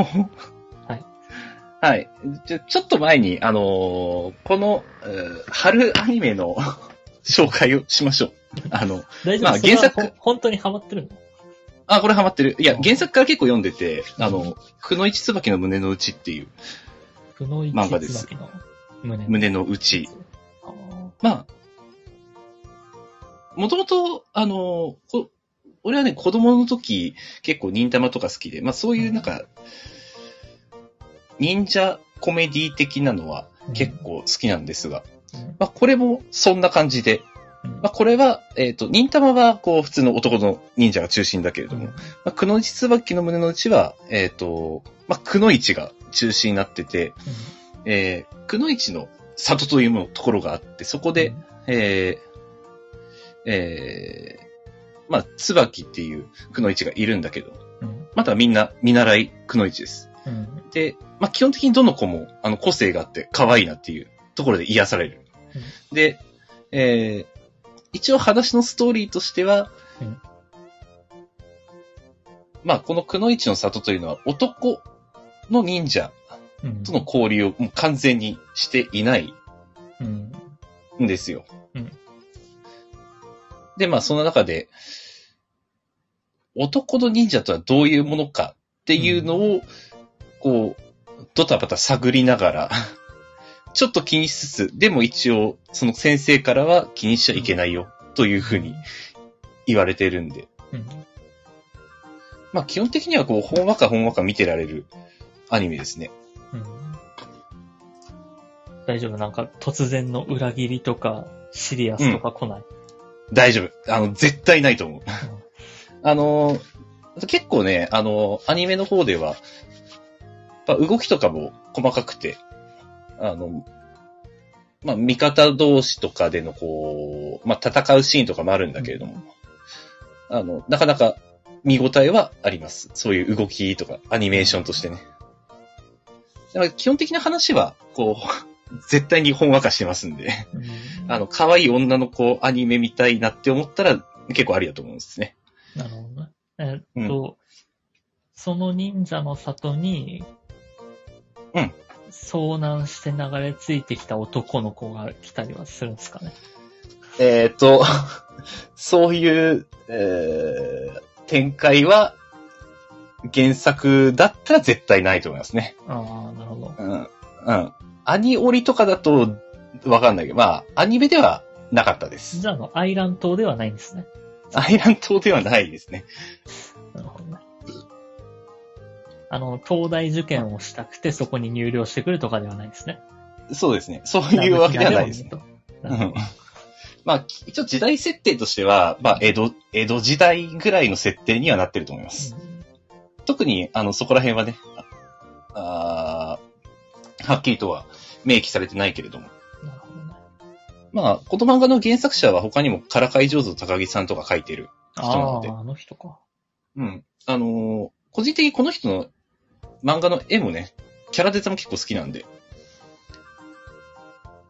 はい。はい。ちょ、ちょっと前に、あのーこの、えー春アニメの 紹介をしましょう。あの、大丈夫、まあそれは原作ほん本当にハマってるの？あ、これハマってる。いや、うん原作から結構読んでて、あうの、くのいちつばきの胸の内っていう、くのいち漫画ですつばきの胸胸の内。あーまあ、もともと、あの、こ俺はね、子供の時、結構忍たまとか好きで、まあそういうなんか、忍者コメディ的なのは結構好きなんですが、うん。まあこれもそんな感じで、うん。まあこれは、えっ、と、忍たまはこう普通の男の忍者が中心だけれども、うん。まあ、くのいちつばきの胸の内は、えっ、と、まあ、くのいちが中心になってて、えー、くのいちの里というものところがあって、そこで、えー、えー、まあ、つばきっていうくのいちがいるんだけど、うん。またみんな見習いくのいちです。うん。で、まあ、基本的にどの子も、あの、個性があって可愛いなっていうところで癒される。で、えー、一応話のストーリーとしては、うん。まあ、このくのいちの里というのは男の忍者うん。との交流をもう完全にしていないうん。んですよ。うん。で、まあ、その中で、男の忍者とはどういうものかっていうのを、こう、ドタバタ探りながら、ちょっと気にしつつ、でも一応、その先生からは気にしちゃいけないよ、というふうに言われてるんで。うんまあ、基本的にはこう、ほんわかほんわか見てられるアニメですね。うん大丈夫？なんか突然の裏切りとかシリアスとか来ない？大丈夫。あの、絶対ないと思う。あのー、結構ね、あのー、アニメの方では、動きとかも細かくて、あの、まあ、味方同士とかでのこう、まあ、戦うシーンとかもあるんだけれども、あの、なかなか見応えはあります。そういう動きとか、アニメーションとしてね。だから基本的な話は、こう、絶対にほんわかしてますんで。うんあの、可愛い女の子アニメ見たいなって思ったら結構ありだと思うんですね。なるほどね。えっと、その忍者の里に、うん。遭難して流れ着いてきた男の子が来たりはするんですかね。えっ、と、そういう、えー展開は原作だったら絶対ないと思いますね。ああ、なるほど。うん。うん。アニオリとかだとわかんないけど、まあ、アニメではなかったです。じゃあ、あの、アイラン島ではないんですね。アイラン島ではないですね。なるほどね。あの、東大受験をしたくてそこに入寮してくるとかではないですね。そうですね。そういうわけではないですね。なるほど。まあ、一応時代設定としては、まあ、江戸、江戸時代ぐらいの設定にはなってると思います。特に、あの、そこら辺はね、あはっきりとは明記されてないけれども。うんなるほどね。まあ、この漫画の原作者は他にも、からかい上手の高木さんとか書いてる人なあので。あ、あの人か。うん。あのー個人的にこの人の漫画の絵もね、キャラデザも結構好きなんで、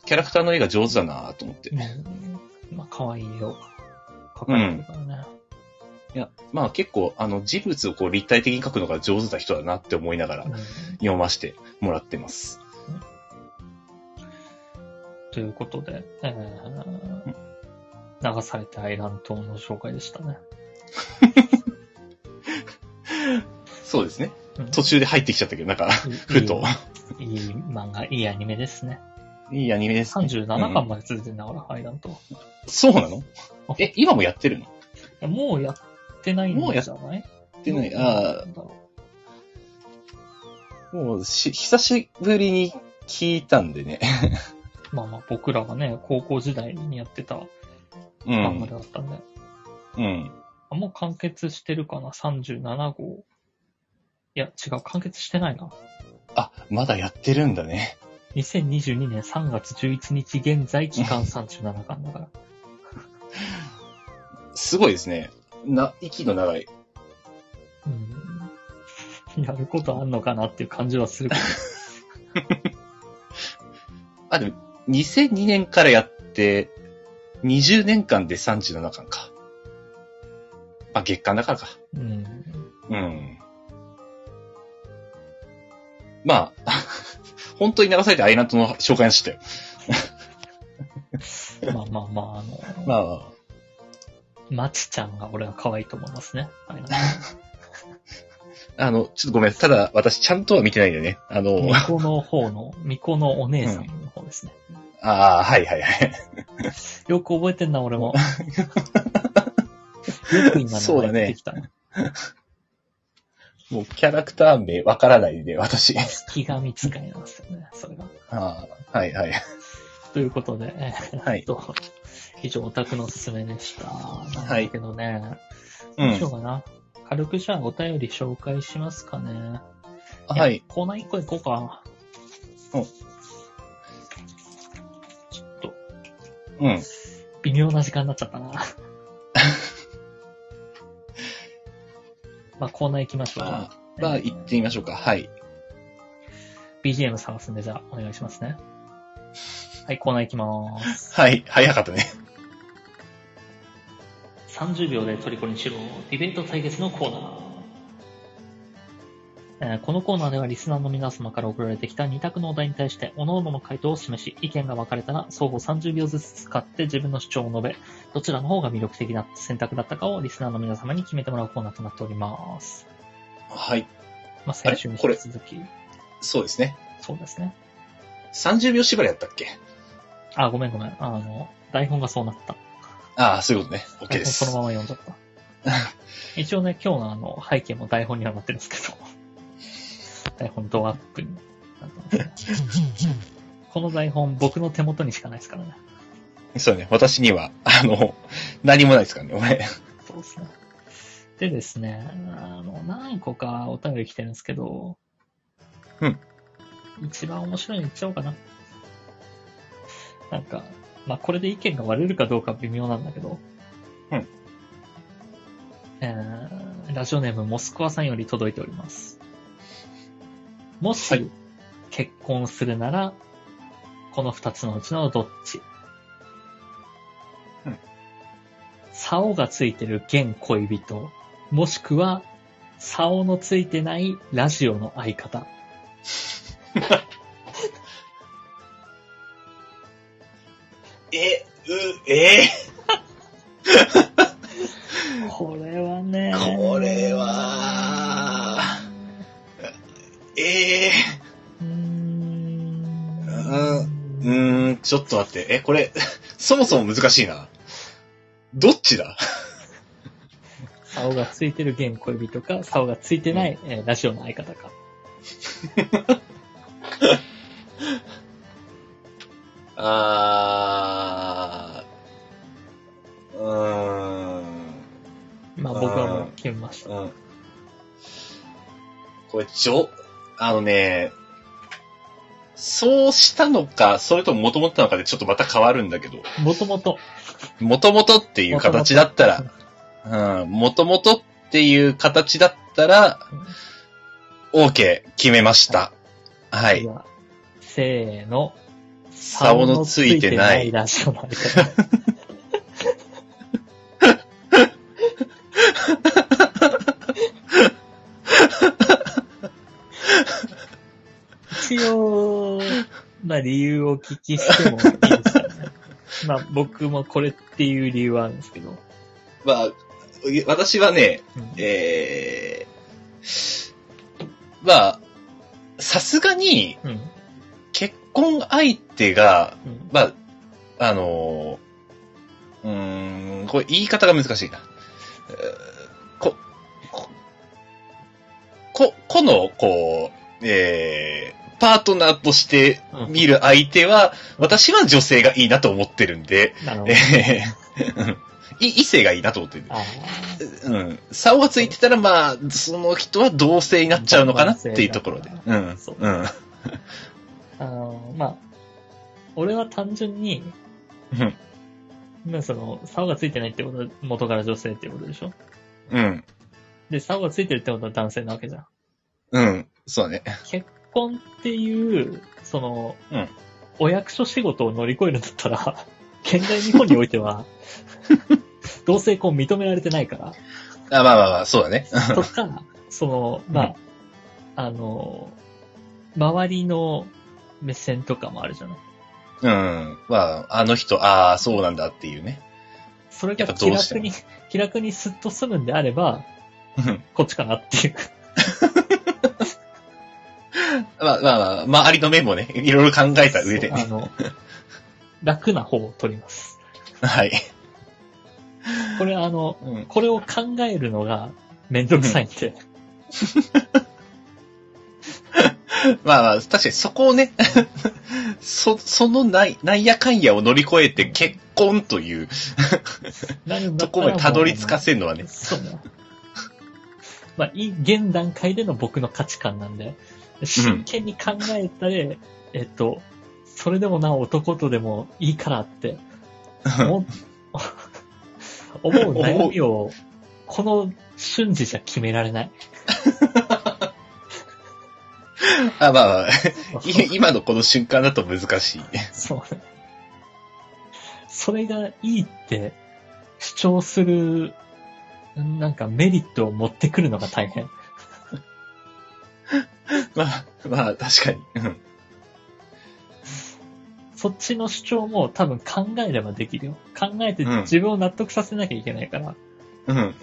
キャラクターの絵が上手だなと思って。うん。まあ、可愛いよ。描かれてるからね。いや、まあ結構、あの、人物をこう立体的に描くのが上手な人だなって思いながらうん読ませてもらってます。ということで、えー、流されたアイラン島の紹介でしたね。そうですね。うん途中で入ってきちゃったけど、なんか、ふと。いい漫画、いいアニメですね。いいアニメです、ね。37巻まで続いてんだから、アイラン島。そうなの？え、今もやってるの？もうやってないんじゃない？もうやってない。ああ、もうし、久しぶりに聞いたんでね。う まあまあ、僕らがね、高校時代にやってたう漫画ん。だったんで。うん。あもう完結してるかな ?37 号。いや、違う、完結してないな。あ、まだやってるんだね。2022年3月11日現在、期間37巻だから。すごいですね。な、息の長い。うん。やることあんのかなっていう感じはするけど。あ、でも、2002年からやって、20年間で37巻か。まあ、月間だからか。うん。うん。まあ、本当に流されてアイランドの紹介でしたよ。まあまあまあ、あの、まあまあ。まちちゃんが俺は可愛いと思いますね。あの、ちょっとごめん。ただ、私ちゃんとは見てないんでね。あの、巫女の方の、巫女のお姉さんの方ですね。ああ、はいはいはい。よく覚えてんな、俺も。よく今そうだね。もうキャラクター名わからないんで、私。月神使いなんですよね、それが。ああ、はいはい。ということで、えーはいと、以上オタクのおすすめでした。なんだけどね、う。どうしようんかな。軽くじゃあお便り紹介しますかね。はいや。コーナー1個いこうか。うんちょっと、うん。微妙な時間になっちゃったな。まあ、コーナー行きましょうまかあ。、まあ、行ってみましょうか。はい。BGM 探すんで、じゃあ、お願いしますね。はい、コーナー行きまーす。はい。早かったね。30秒で虜にしろ、ディベート対決のコーナー。えーこのコーナーではリスナーの皆様から送られてきた2択のお題に対して、各々の回答を示し、意見が分かれたら、双方30秒ずつ使って自分の主張を述べ、どちらの方が魅力的な選択だったかをリスナーの皆様に決めてもらうコーナーとなっております。はい。まあ、先週に引き続き、そうですね。そうですね。30秒縛りやったっけ？あ、ごめんごめん。あの、台本がそうなった。ああ、そういうことね。OK です。そのまま読んじゃった。一応ね、今日のあの、背景も台本にはなってるんですけど、台本ドアップに。この台本、僕の手元にしかないですからね。そうね。私には、あの、何もないですからね、俺。そうですね。でですね、あの、何個かお便り来てるんですけど、うん。一番面白いの言っちゃおうかな。なんか、まあ、これで意見が割れるかどうかは微妙なんだけど、うん。えー、ラジオネームモスクワさんより届いております。もし、はい。結婚するなら、この二つのうちのどっち？うん。竿がついてる現恋人、もしくは、竿のついてないラジオの相方。え、う、えちょっと待って。え、これ、そもそも難しいな。どっちだ？竿がついてる現恋人か、竿がついてない、えーラジオの相方か。あー、うーん。まあ僕はもう決めました。うん。これ、ちょ、あのね、そうしたのか、それとも元々なのかでちょっとまた変わるんだけど、もともと。元々っていう形だったら、うん、元々っていう形だったら、OK、決めました。はいで。はせーの。竿のついてない。一応、まあ理由をお聞きしてもいいですかね。まあ僕もこれっていう理由はあるんですけど。まあ、私はね、うんえー、まあ、さすがにうん。結婚相手が、うん。まあ、あのー、うーん、これ言い方が難しいな。えーこ、こ、こ、この、こう、えー、パートナーとして見る相手は、私は女性がいいなと思ってるんで。えー、い異性がいいなと思ってる。あうん。竿がついてたら、まあ、その人は同性になっちゃうのかなっていうところで。うん。そううん。ああの、まあ、俺は単純に、うんまあその、竿がついてないってことは元から女性ってことでしょ？うん。で、竿がついてるってことは男性なわけじゃん。うん。そうだね。結婚っていう、その、うんお役所仕事を乗り越えるんだったら、現代日本においては、同性婚認められてないから、あ、まあまあまあ、そうだね。とか、その、まあ、あの、周りの目線とかもあるじゃない。うん。まあ、あの人、ああ、そうなんだっていうね。それが気楽に、気楽にスッと済むんであれば、うんこっちかなっていう。まあまあまあ、周りの面もね、いろいろ考えた上でね。あの、楽な方を取ります。はい。これあの、うん。これを考えるのがめんどくさいんで、まあまあ、確かにそこをね、そ、そのない、なんやかんやを乗り越えて結婚というとこまでたどり着かせるのはね。そうね。まあ、い現段階での僕の価値観なんで、真剣に考えたで、えっと、それでもな男とでもいいからって思う 思う悩みを、この瞬時じゃ決められない。あまあまあ、い 今のこの瞬間だと難しい。そうね。それがいいって主張する、なんかメリットを持ってくるのが大変。まあ、まあ、確かに。うん。そっちの主張も多分考えればできるよ。考えてうん自分を納得させなきゃいけないから。うん。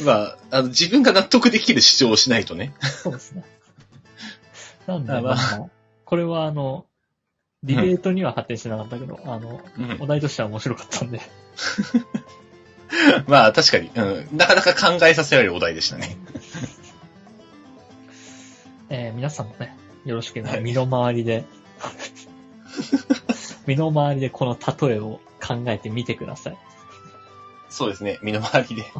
まあ、あの、自分が納得できる主張をしないとね。そうですね。なんで、あまあまあ、これはあの、ディベートには発展しなかったけど、あの、うんお題としては面白かったんで、まあ、確かに、うん。なかなか考えさせられるお題でしたね。えー皆さんもね、よろしければはい身の回りで、身の回りでこの例えを考えてみてください。そうですね。身の回りで。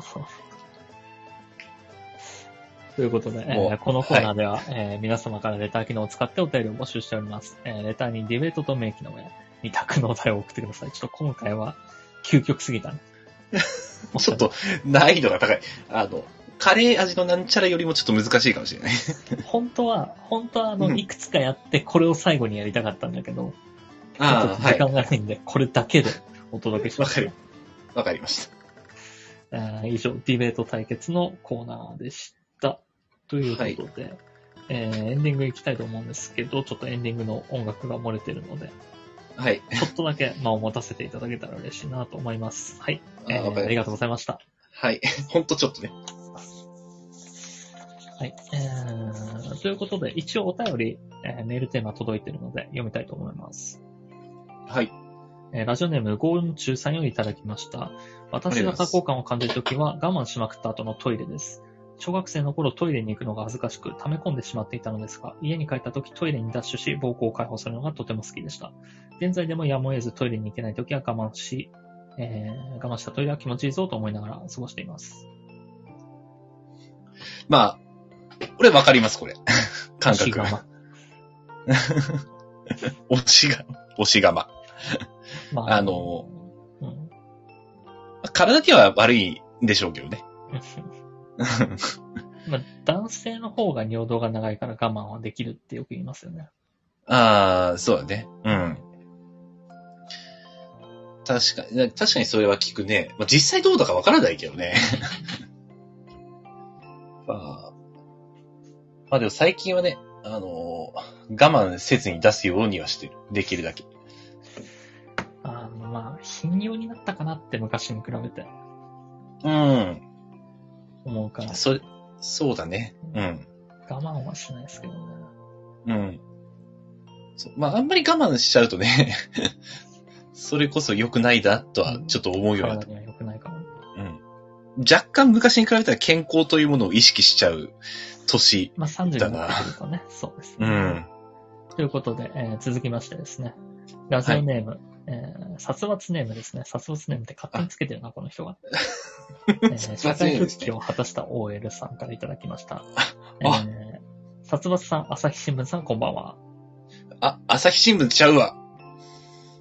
ということで、えーこのコーナーでは、えー皆様からレター機能を使ってお便りを募集しております。えーレターにディベートと名機の上、二択のお題を送ってください。ちょっと今回は究極すぎたね。ちょっと、難易度が高い。あの、カレー味のなんちゃらよりもちょっと難しいかもしれない。本当は、本当はあの、うんいくつかやってこれを最後にやりたかったんだけど、ちょっと時間がないんで、これだけでお届けします。わかるわかりました。えー以上、ディベート対決のコーナーでした。ということで、えーエンディング行きたいと思うんですけど、ちょっとエンディングの音楽が漏れてるので、はい。ちょっとだけ間を持たせていただけたら嬉しいなと思います。はい。えーありがとうございました。はい。ほんとちょっとね。はい。えー、ということで、一応お便り、えーメールテーマ届いてるので読みたいと思います。はい。えーラジオネーム、ゴーン中さんよりいただきました。私が多幸感を感じるときは我慢しまくった後のトイレです。小学生の頃トイレに行くのが恥ずかしく溜め込んでしまっていたのですが、家に帰ったときトイレにダッシュし、膀胱を解放するのがとても好きでした。現在でもやむを得ずトイレに行けないときは我慢し、えー我慢したトイレは気持ちいいぞと思いながら過ごしています。まあ、これわかります、これ。感覚。押し我押しが、押し釜。慢まあの、うん、体には悪いんでしょうけどね。まあ、男性の方が尿道が長いから我慢はできるってよく言いますよね。ああ、そうだね。うん。確かに、確かにそれは聞くね。まあ、実際どうだかわからないけどね。まあ、まあでも最近はね、あのー我慢せずに出すようにはしてる。できるだけ。あの、まあ、頻尿になったかなって昔に比べてうん。思うから、それ、そうだね。うん。我慢はしないですけどね。うん。まあ、あんまり我慢しちゃうとね、それこそ良くないだとはちょっと思うようになった体には良くないかも。うん。若干昔に比べたら健康というものを意識しちゃう年。まあ、30になってくるとね、そうです、ね。うん。ということで、えー続きましてですね、ラジオネーム、えー殺伐ネームですね。殺伐ネームって勝手につけてるな、この人が。えー殺社会復帰を果たした OL さんからいただきました。あえー殺伐さん、朝日新聞さん、こんばんは。あ、朝日新聞ちゃうわ。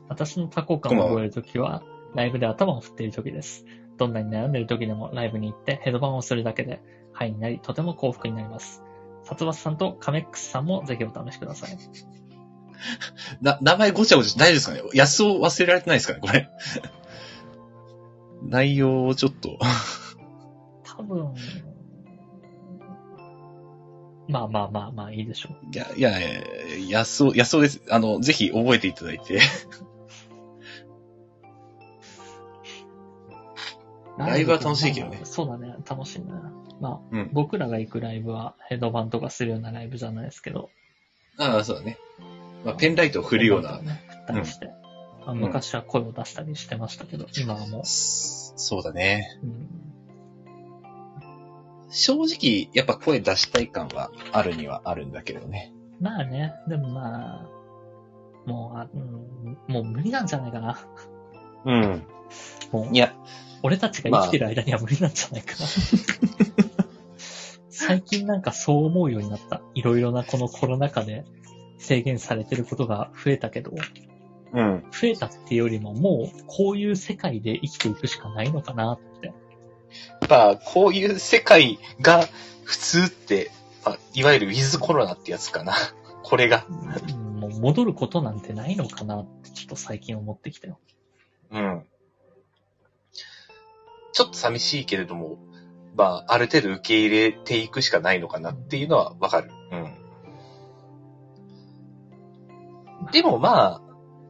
私の多幸感を覚えるときは、ライブで頭を振っているときです。どんなに悩んでいるときでもライブに行ってヘドバンをするだけで、ハイになり、とても幸福になります。殺伐さんとカメックスさんもぜひお試しください。な、名前ごちゃごちゃ大丈夫ですかね？安を忘れられてないですかね？これ。内容をちょっと。多分、まあまあまあまあいいでしょう。いや、いや、いや安尾、安尾です。あの、ぜひ覚えていただいて。ライブは楽しいけどねそうだね、楽しいね。まあ、うん。僕らが行くライブはヘッドバンとかするようなライブじゃないですけど。ああ、そうだね。まあ、ペンライトを振るような。ね、振ったりして。まあ昔は声を出したりしてましたけど、今はもう、そうだね。うん、正直、やっぱ声出したい感はあるにはあるんだけどね。まあね、でもまあ、もうあ、うん、もう無理なんじゃないかな。うん。もうい、や、俺たちが生きてる間には無理なんじゃないかな。最近なんかそう思うようになった。いろいろなこのコロナ禍で制限されてることが増えたけど、うん。増えたっていうよりももうこういう世界で生きていくしかないのかなって。やっぱ、こういう世界が普通って、あいわゆるウィズコロナってやつかな。これが。うんもう戻ることなんてないのかなってちょっと最近思ってきたよ。うん。ちょっと寂しいけれども、まあ、ある程度受け入れていくしかないのかなっていうのはわかる。うん。でもまあ、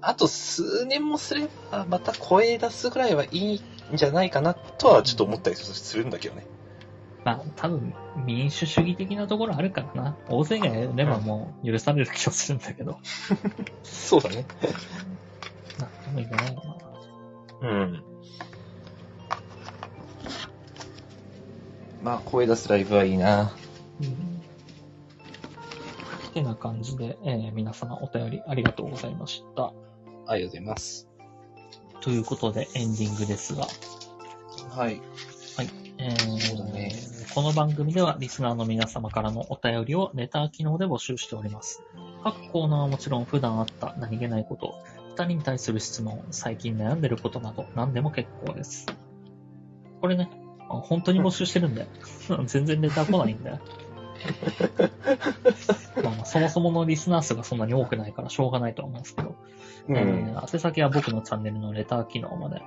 あと数年もすれば、また声出すぐらいはいいんじゃないかなとはちょっと思ったりするんだけどね。まあ多分民主主義的なところあるからな。大勢がやればもう許される気がするんだけど。そうだね。なんとも言えないよな。うん。まあ、声出すライブはいいな。うん。てな感じで、えー皆様お便りありがとうございました。ありがとうございます。ということでエンディングですが、はい。えーそうだねこの番組ではリスナーの皆様からのお便りをレター機能で募集しております。各コーナーはもちろん普段あった何気ないこと、二人に対する質問、最近悩んでることなど何でも結構です。これね、あ本当に募集してるんで、全然レター来ないんで。まあまあ、そもそものリスナー数がそんなに多くないからしょうがないとは思うんですけど、うん。えー宛先は僕のチャンネルのレター機能まで。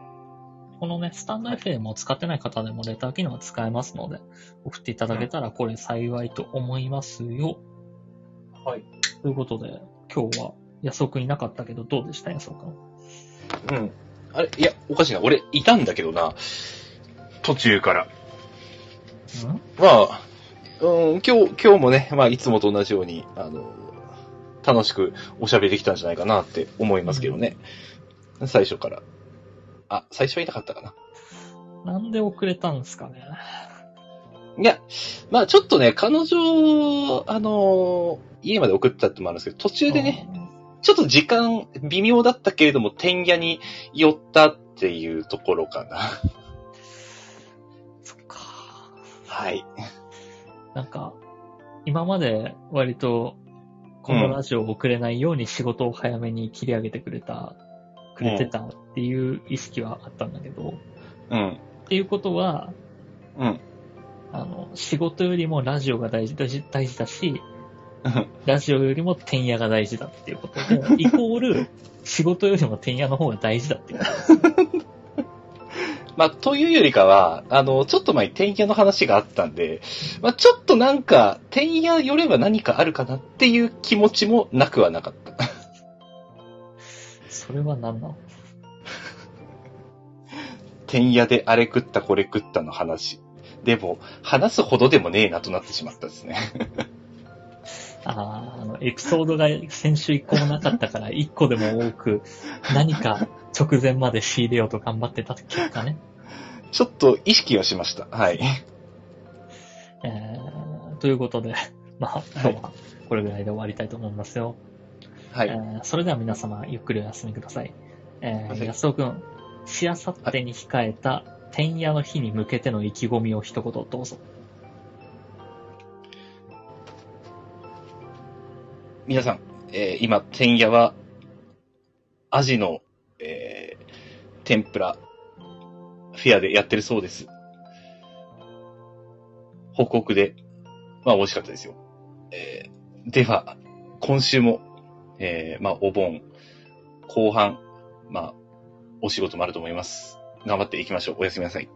このね、スタンド FM を使ってない方でもレター機能は使えますので、送っていただけたらこれ幸いと思いますよ。はい。ということで、今日は安尾くんいなかったけど、どうでした安尾くん。うん。あれ、いや、おかしいな。俺、いたんだけどな。途中から。うん？まあ、うん、今日、今日もね、まあ、いつもと同じように、あの、楽しくおしゃべりできたんじゃないかなって思いますけどね。最初から。あ、最初はいなかったかな。なんで遅れたんですかね。いや、まあちょっとね、彼女、あの、家まで送ったってのもあるんですけど、途中でね、ちょっと時間微妙だったけれども、天屋に寄ったっていうところかな。はい。なんか、今まで割と、このラジオを遅れないように仕事を早めに切り上げてくれた、くれてたっていう意識はあったんだけど、うん。っていうことは、うん。あの、仕事よりもラジオが大事大事大事だし、ラジオよりも天野が大事だっていうことで、イコール、仕事よりも天野の方が大事だっていう。まあ、というよりかは、あの、ちょっと前に天屋の話があったんで、まあ、ちょっとなんか、天屋寄れば何かあるかなっていう気持ちもなくはなかった。それは何なの？天屋であれ食ったこれ食ったの話。でも、話すほどでもねえなとなってしまったですね。ああ、あの、エピソードが先週一個もなかったから、一個でも多く、何か直前まで仕入れようと頑張ってた結果ね。ちょっと意識はしました。はい。えー、ということで、まあ、今日はこれぐらいで終わりたいと思いますよ。はい。えーそれでは皆様、ゆっくりお休みください。えー、はい安尾くん、しあさってに控えた、天夜の日に向けての意気込みを一言どうぞ。皆さん、えー今、天屋は、アジの、えー天ぷら、フェアでやってるそうです。ホクホクで、まあ美味しかったですよ。えーでは、今週も、えーまあお盆、後半、まあ、お仕事もあると思います。頑張っていきましょう。おやすみなさい。